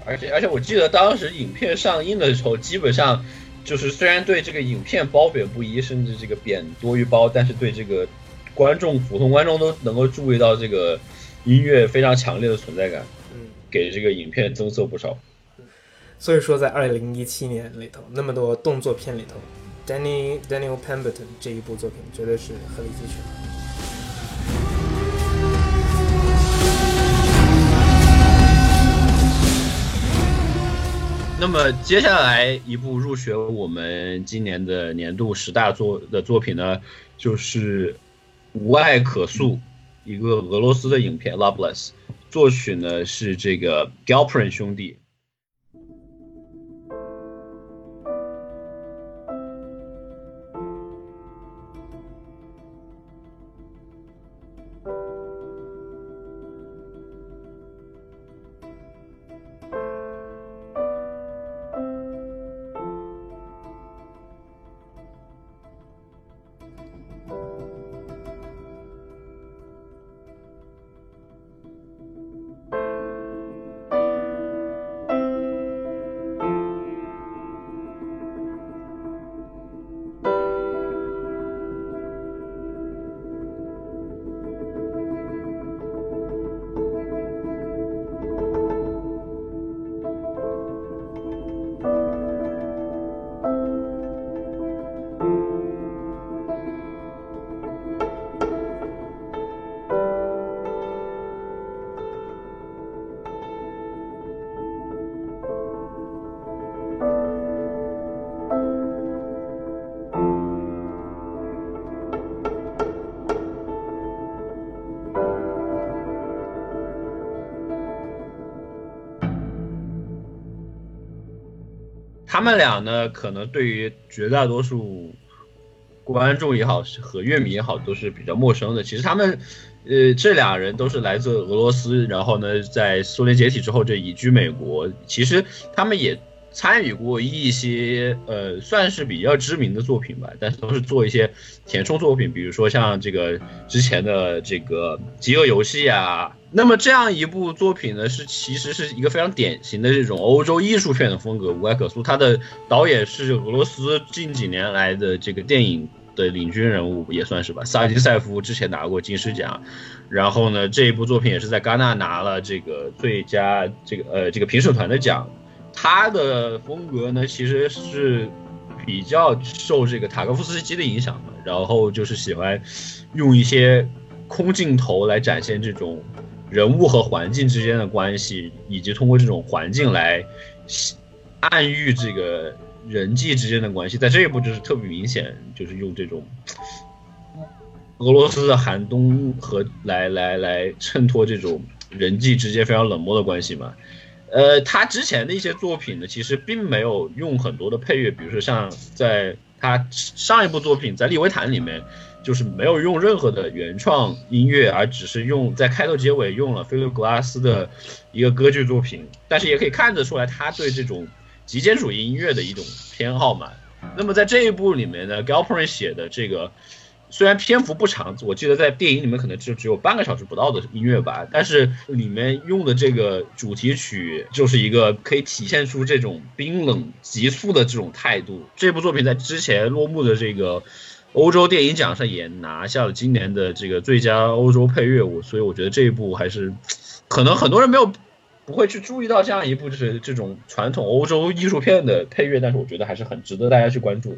而且而且我记得当时影片上映的时候，基本上就是虽然对这个影片褒贬不一，甚至这个贬多于褒，但是对这个观众普通观众都能够注意到这个音乐非常强烈的存在感，嗯，给这个影片增色不少。所以说在二零一七年里头，那么多动作片里头，Danny Daniel Pemberton 这一部作品绝对是鹤立鸡群。那么接下来一部入选我们今年的年度十大作的作品呢，就是《无爱可诉》，一个俄罗斯的影片《Loveless》，作曲呢是这个 Galperin 兄弟。他们俩呢，可能对于绝大多数观众也好和乐迷也好都是比较陌生的。其实他们，呃，这俩人都是来自俄罗斯，然后呢，在苏联解体之后就移居美国。其实他们也参与过一些呃，算是比较知名的作品吧，但是都是做一些填充作品，比如说像这个之前的这个《饥饿游戏》啊。那么这样一部作品呢，是其实是一个非常典型的这种欧洲艺术片的风格，无外可诉。它的导演是俄罗斯近几年来的这个电影的领军人物，也算是吧。萨金塞夫之前拿过金狮奖，然后呢，这一部作品也是在戛纳拿了这个最佳这个呃这个评审团的奖。他的风格呢，其实是比较受这个塔科夫斯基的影响的，然后就是喜欢用一些空镜头来展现这种人物和环境之间的关系，以及通过这种环境来暗喻这个人际之间的关系。在这一部就是特别明显，就是用这种俄罗斯的寒冬和来来来衬托这种人际之间非常冷漠的关系嘛。呃，他之前的一些作品呢，其实并没有用很多的配乐，比如说像在他上一部作品在《利维坦》里面，就是没有用任何的原创音乐，而只是用在开头结尾用了菲利普格拉斯的一个歌剧作品，但是也可以看得出来他对这种极简主义音乐的一种偏好嘛。那么在这一部里面呢 g a l p e r i n 写的这个。虽然篇幅不长，我记得在电影里面可能就只有半个小时不到的音乐吧，但是里面用的这个主题曲就是一个可以体现出这种冰冷急促的这种态度。这部作品在之前落幕的这个欧洲电影奖上也拿下了今年的这个最佳欧洲配乐，我所以我觉得这一部还是可能很多人没有不会去注意到这样一部就是这种传统欧洲艺术片的配乐，但是我觉得还是很值得大家去关注。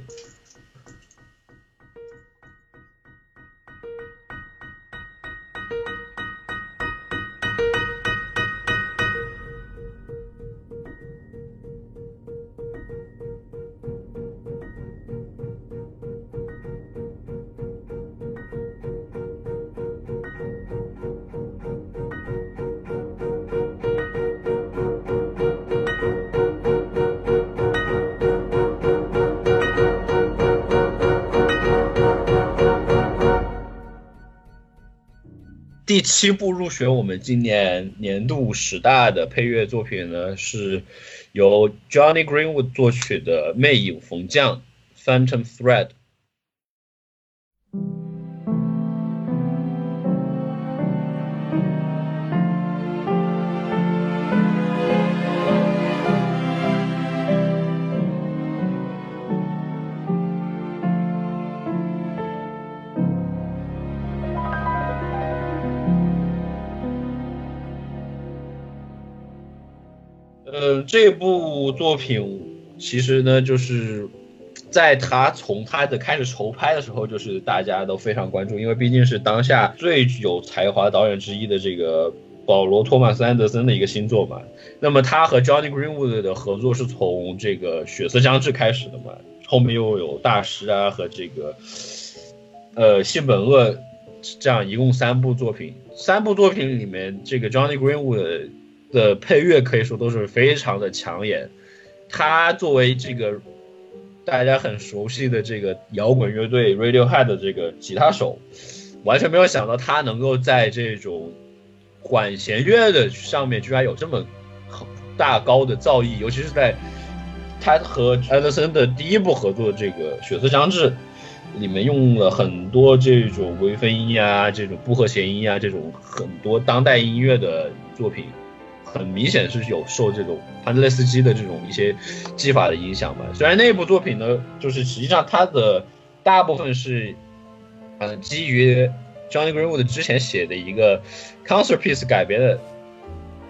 第七部入选我们今年年度十大的配乐作品呢，是由 Johnny Greenwood 作曲的《魅影逢将》（Phantom Thread）。这部作品其实呢，就是在他从他的开始筹拍的时候，就是大家都非常关注，因为毕竟是当下最有才华导演之一的这个保罗·托马斯·安德森的一个新作嘛。那么他和 Johnny Greenwood 的合作是从这个《血色将至》开始的嘛，后面又有大师啊和这个呃性本恶这样一共三部作品，三部作品里面这个 Johnny Greenwood。的配乐可以说都是非常的抢眼，他作为这个大家很熟悉的这个摇滚乐队 Radiohead 的这个吉他手，完全没有想到他能够在这种管弦乐的上面居然有这么大高的造诣，尤其是在他和安德森的第一部合作这个《血色将至》里面用了很多这种微分音啊、这种不和弦音啊、这种很多当代音乐的作品。很明显是有受这种潘德列斯基的这种一些技法的影响吧。虽然那部作品呢，就是实际上它的大部分是，嗯，基于 Johnny Greenwood 之前写的一个 concert piece 改编的。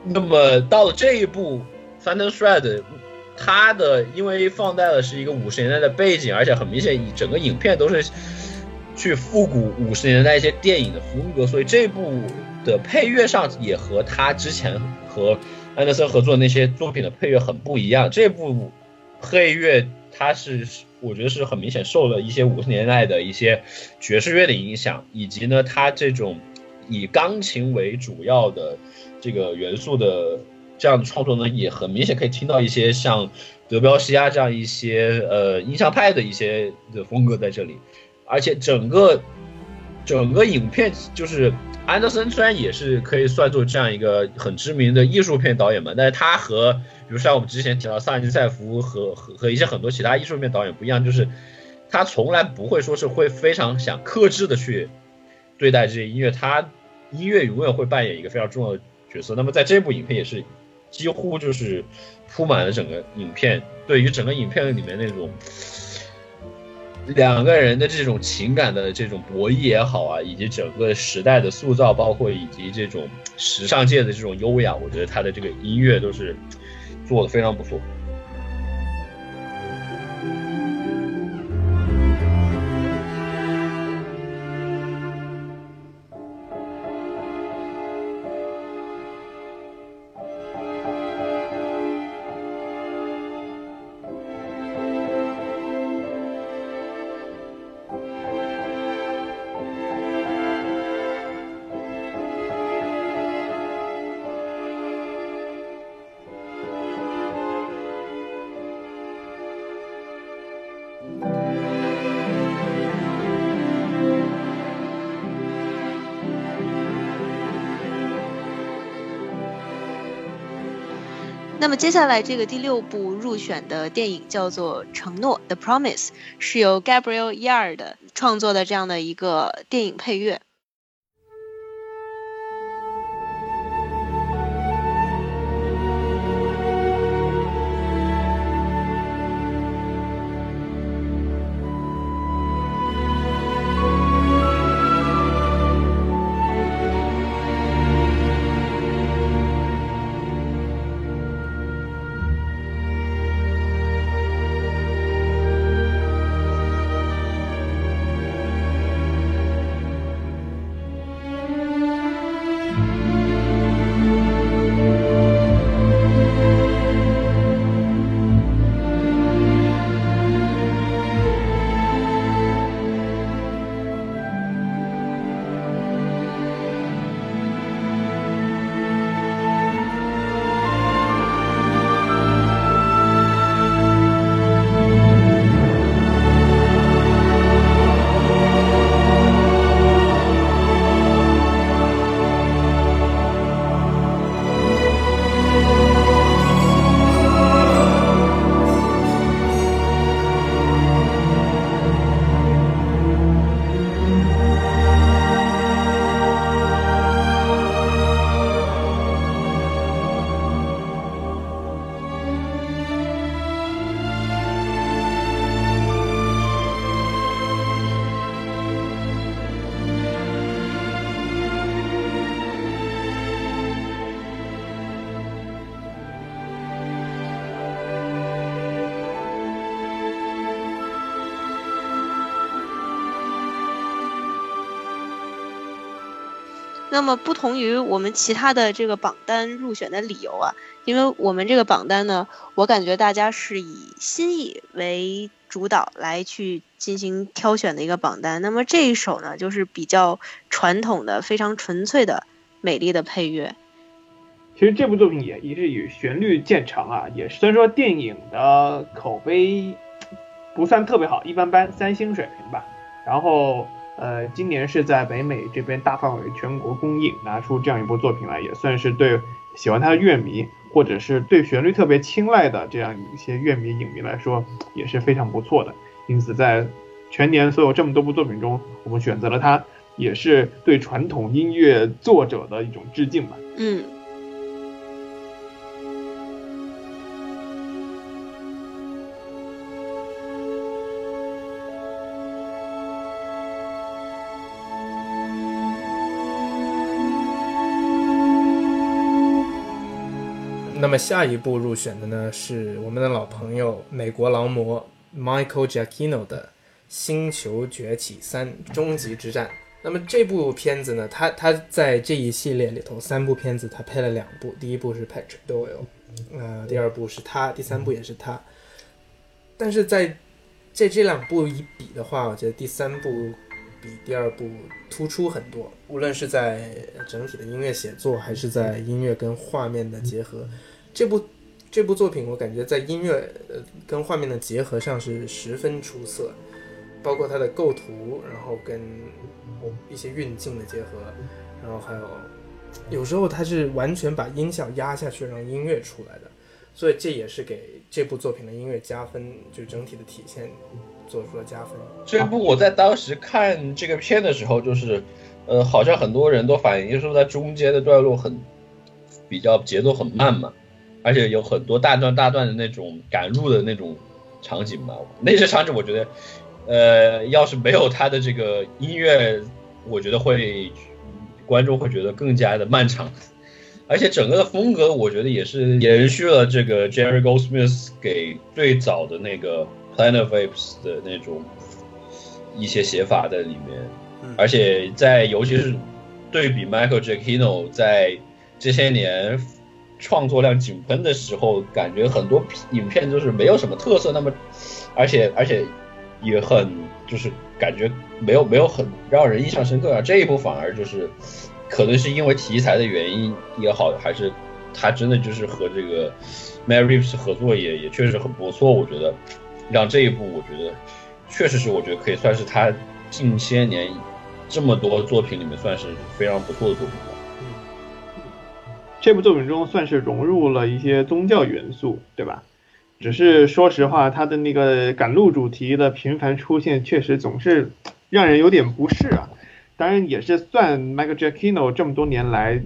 那么到了这一部 Phantom Thread，它的因为放在了是一个五十年代的背景，而且很明显，整个影片都是去复古五十年代一些电影的风格，所以这部的配乐上也和他之前。和安德森合作的那些作品的配乐很不一样。这部配乐它是我觉得是很明显受了一些五十年代的一些爵士乐的影响，以及呢它这种以钢琴为主要的这个元素的这样的创作呢，也很明显可以听到一些像德彪西亚这样一些呃印象派的一些的风格在这里，而且整个整个影片就是安德森虽然也是可以算作这样一个很知名的艺术片导演嘛，但是他和比如像我们之前提到萨尼塞夫和和和一些很多其他艺术片导演不一样，就是他从来不会说是会非常想克制的去对待这些音乐，他音乐永远会扮演一个非常重要的角色。那么在这部影片也是几乎就是铺满了整个影片，对于整个影片里面那种两个人的这种情感的这种博弈也好啊，以及整个时代的塑造，包括以及这种时尚界的这种优雅，我觉得他的这个音乐都是做的非常不错。么接下来这个第六部入选的电影叫做《承诺》（The Promise），是由 Gabriel Yard 创作的这样的一个电影配乐。那么不同于我们其他的这个榜单入选的理由啊，因为我们这个榜单呢，我感觉大家是以心意为主导来去进行挑选的一个榜单。那么这一首呢，就是比较传统的、非常纯粹的、美丽的配乐。其实这部作品也一直以旋律见长啊，也虽然说电影的口碑不算特别好，一般般，三星水平吧。然后呃，今年是在北美这边大范围全国公映，拿出这样一部作品来，也算是对喜欢他的乐迷，或者是对旋律特别青睐的这样一些乐迷影迷来说，也是非常不错的。因此，在全年所有这么多部作品中，我们选择了它，也是对传统音乐作者的一种致敬吧。嗯，那么下一部入选的呢是我们的老朋友美国劳模 Michael Giacchino 的《星球崛起三：终极之战》。那么这部片子呢，他他在这一系列里头三部片子他配了两部，第一部是 Patrick Doyle，呃，第二部是他，第三部也是他。但是在这这两部一比的话，我觉得第三部比第二部突出很多，无论是在整体的音乐写作，还是在音乐跟画面的结合，这部这部作品，我感觉在音乐呃跟画面的结合上是十分出色，包括它的构图，然后跟一些运镜的结合，然后还有有时候它是完全把音效压下去让音乐出来的，所以这也是给这部作品的音乐加分，就整体的体现做出了加分。这部我在当时看这个片的时候，就是，呃，好像很多人都反映说，在中间的段落很比较节奏很慢嘛，而且有很多大段大段的那种赶路的那种场景嘛。那些场景我觉得，呃，要是没有他的这个音乐，我觉得会观众会觉得更加的漫长。而且整个的风格，我觉得也是延续了这个 Jerry Goldsmith 给最早的那个 Planet of Apes 的那种一些写法在里面，嗯而且在尤其是对比 Michael Giacchino 在这些年创作量井喷的时候，感觉很多影片就是没有什么特色，那么而且而且也很就是感觉没有没有很让人印象深刻啊，这一部反而就是可能是因为题材的原因也好，还是他真的就是和这个 Mary Reeves 合作也也确实很不错，我觉得让这一部我觉得确实是我觉得可以算是他近些年这么多作品里面算是非常不错的作品。这部作品中算是融入了一些宗教元素，对吧？只是说实话，它的那个赶路主题的频繁出现，确实总是让人有点不适啊。当然，也是算 Michael Giacchino 这么多年来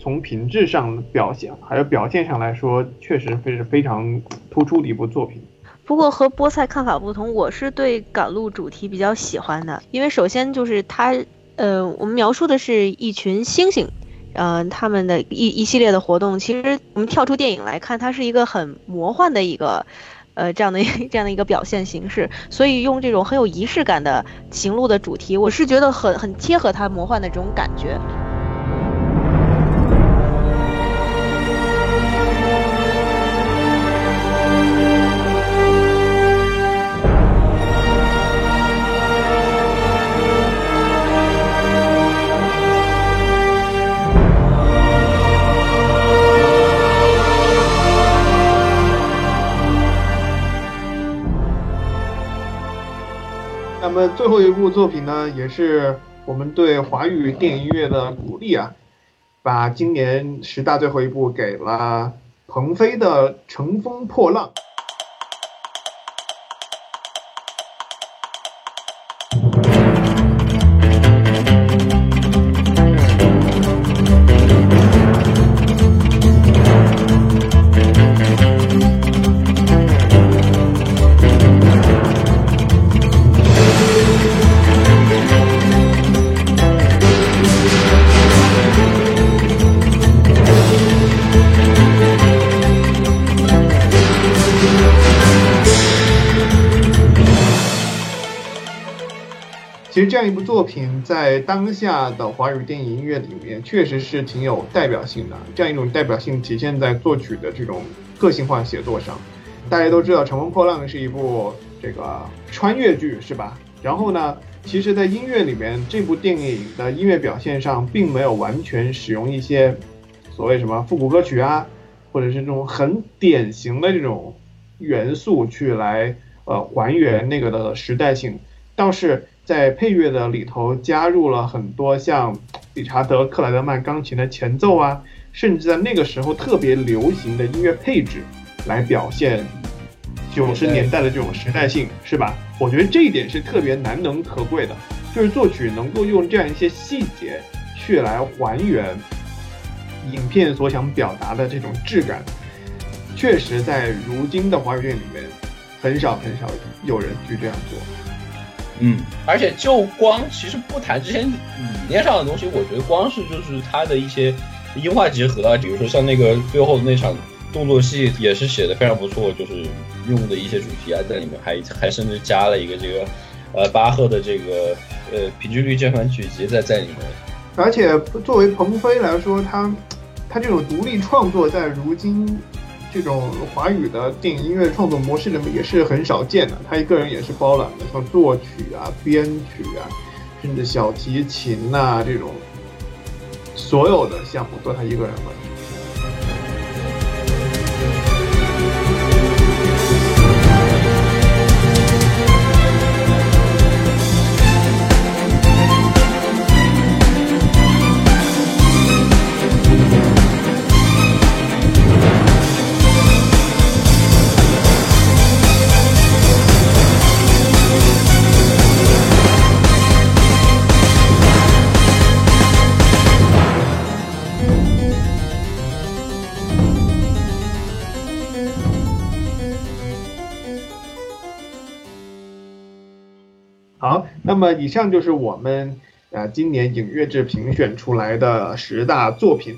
从品质上表现还有表现上来说，确实非是非常突出的一部作品。不过和菠菜看法不同，我是对赶路主题比较喜欢的，因为首先就是它，呃，我们描述的是一群猩猩，嗯，他们的一一系列的活动。其实我们跳出电影来看，它是一个很魔幻的一个，呃，这样的 这样的一个表现形式。所以用这种很有仪式感的行路的主题，我是觉得很很贴合它魔幻的这种感觉。那最后一部作品呢，也是我们对华语电影音乐的鼓励啊，把今年十大最后一部给了鹏飞的《乘风破浪》。其实这样一部作品在当下的华语电影音乐里面，确实是挺有代表性的。这样一种代表性体现在作曲的这种个性化写作上。大家都知道，《乘风破浪》是一部这个穿越剧，是吧？然后呢，其实，在音乐里面，这部电影的音乐表现上，并没有完全使用一些所谓什么复古歌曲啊，或者是这种很典型的这种元素去来呃还原那个的时代性，倒是在配乐的里头加入了很多像理查德·克莱德曼钢琴的前奏啊，甚至在那个时候特别流行的音乐配置，来表现九十年代的这种时代性，是吧？我觉得这一点是特别难能可贵的，就是作曲能够用这样一些细节去来还原影片所想表达的这种质感，确实在如今的华语电影里面很少很少有人去这样做。嗯，而且就光其实不谈这些理念上的东西，我觉得光是就是它的一些音画结合啊，比如说像那个最后的那场动作戏也是写的非常不错，就是用的一些主题啊在里面，还还甚至加了一个这个呃巴赫的这个呃平均律键盘曲集在在里面。而且作为鹏飞来说，他他这种独立创作在如今这种华语的电影音乐创作模式里面也是很少见的。他一个人也是包揽的，像作曲啊、编曲啊，甚至小提琴呐、这种所有的项目都他一个人完成。那么以上就是我们啊今年影乐志评选出来的十大作品。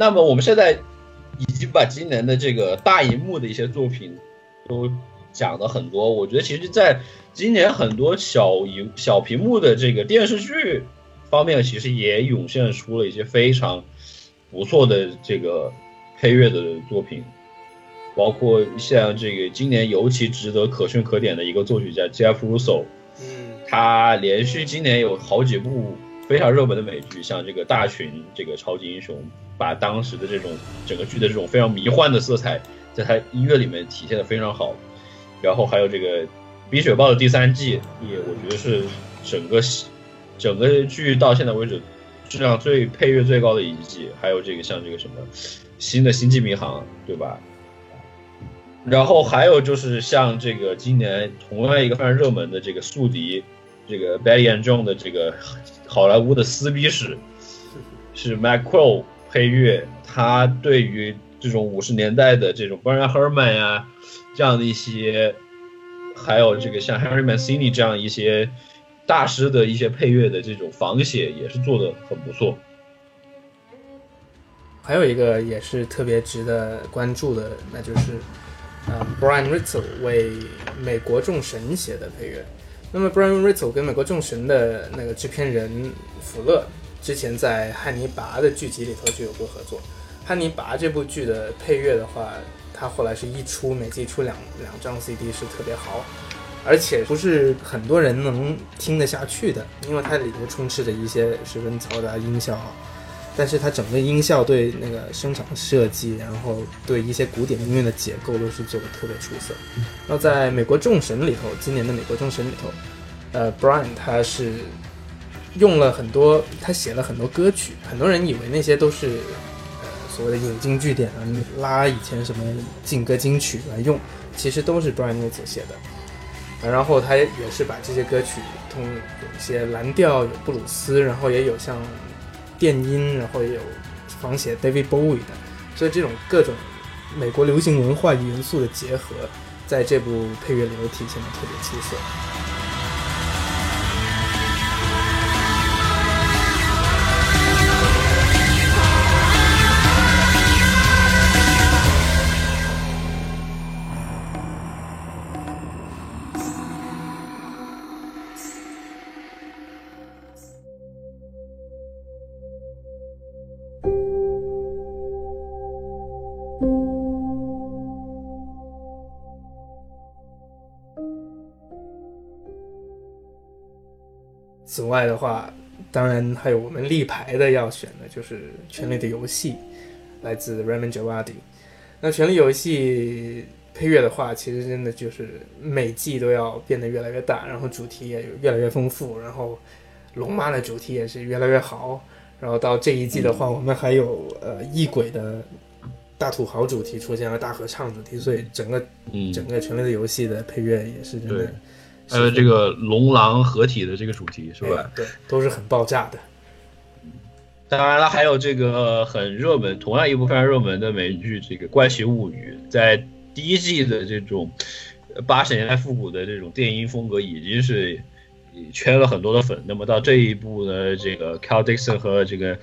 那么我们现在已经把今年的这个大荧幕的一些作品都讲了很多，我觉得其实在今年很多小荧小屏幕的这个电视剧方面，其实也涌现出了一些非常不错的这个配乐的作品，包括像这个今年尤其值得可圈可点的一个作曲家 Jeff Russo，嗯，他连续今年有好几部非常热门的美剧，像这个《大群》这个超级英雄，把当时的这种整个剧的这种非常迷幻的色彩，在他音乐里面体现的非常好。然后还有这个《冰雪暴》的第三季，也我觉得是整个整个剧到现在为止质量最配乐最高的一季。还有这个像这个什么新的《星际迷航》，对吧？然后还有就是像这个今年同样一个非常热门的这个宿敌，这个 Betty and John 的这个好莱坞的撕逼史，是 Mac Crow 配乐，他对于这种五十年代的这种 Brian Herman 呀、这样的一些，还有这个像 Harry Mancini 这样一些大师的一些配乐的这种仿写，也是做的很不错。还有一个也是特别值得关注的，那就是，呃，Brian Ritzel 为《美国众神》写的配乐。那么，Brian Rizzo 跟《美国众神》的那个制片人福勒之前在《汉尼拔》的剧集里头就有过合作。《汉尼拔》这部剧的配乐的话，它后来是一出每季出两两张 CD 是特别好，而且不是很多人能听得下去的，因为它里头充斥着一些十分嘈杂的音效。但是它整个音效对那个声场设计，然后对一些古典音乐的结构都是做的特别出色。那在美国众神里头，今年的美国众神里头，呃，Brian 他是用了很多，他写了很多歌曲，很多人以为那些都是呃所谓的引经据典啊，拉以前什么劲歌金曲来用，其实都是 Brian 自己写的。然后他也是把这些歌曲通有一些蓝调，有布鲁斯，然后也有像电音，然后也有仿写 David Bowie 的，所以这种各种美国流行文化元素的结合，在这部配乐里都体现的特别出色。此外的话，当然还有我们立牌的要选的就是《权力的游戏》，来自 Raymond Javadi。那《权力游戏》配乐的话，其实真的就是每季都要变得越来越大，然后主题也越来越丰富，然后龙妈的主题也是越来越好。然后到这一季的话，我们还有呃异鬼的大土豪主题出现了，大合唱主题，所以整个嗯整个《权力的游戏》的配乐也是真的还有这个龙狼合体的这个主题是吧？哎对，都是很爆炸的。当然了，还有这个很热门，同样一部非常热门的美剧《这个怪奇物语》，在第一季的这种八十年代复古的这种电音风格已经是圈了很多的粉。那么到这一部呢，这个 Cal Dixon 和这个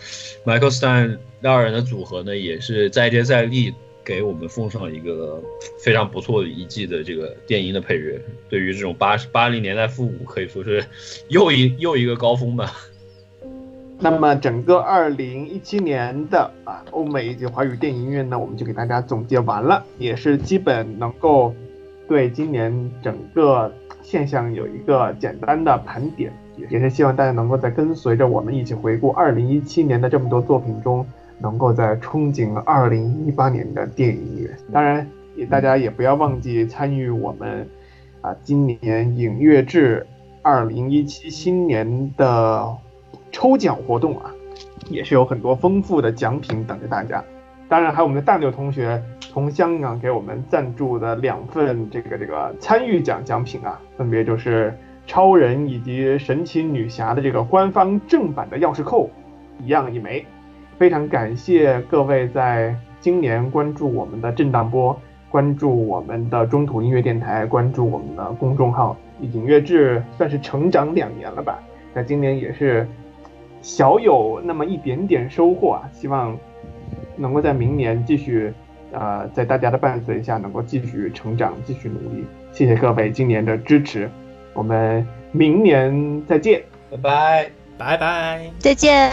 Michael Stein 两人的组合呢，也是再接再厉，给我们奉上一个非常不错的一季的这个电音的配乐。对于这种八八零年代复古，可以说是 又一又一个高峰吧。那么整个二零一七年的啊欧美以及华语电影音乐呢，我们就给大家总结完了，也是基本能够对今年整个现象有一个简单的盘点，也是希望大家能够在跟随着我们一起回顾二零一七年的这么多作品中，能够在憧憬二零一八年的电影音乐。当然，也大家也不要忘记参与我们啊今年影乐志二零一七新年的。抽奖活动啊，也是有很多丰富的奖品等着大家。当然，还有我们的大牛同学从香港给我们赞助的两份这个这个参与奖奖品啊，分别就是超人以及神奇女侠的这个官方正版的钥匙扣，一样一枚。非常感谢各位在今年关注我们的震荡波，关注我们的中土音乐电台，关注我们的公众号影乐志，算是成长两年了吧。那今年也是。小有那么一点点收获啊，希望能够在明年继续，呃，在大家的伴随下能够继续成长，继续努力。谢谢各位今年的支持，我们明年再见，拜拜，拜拜，再见。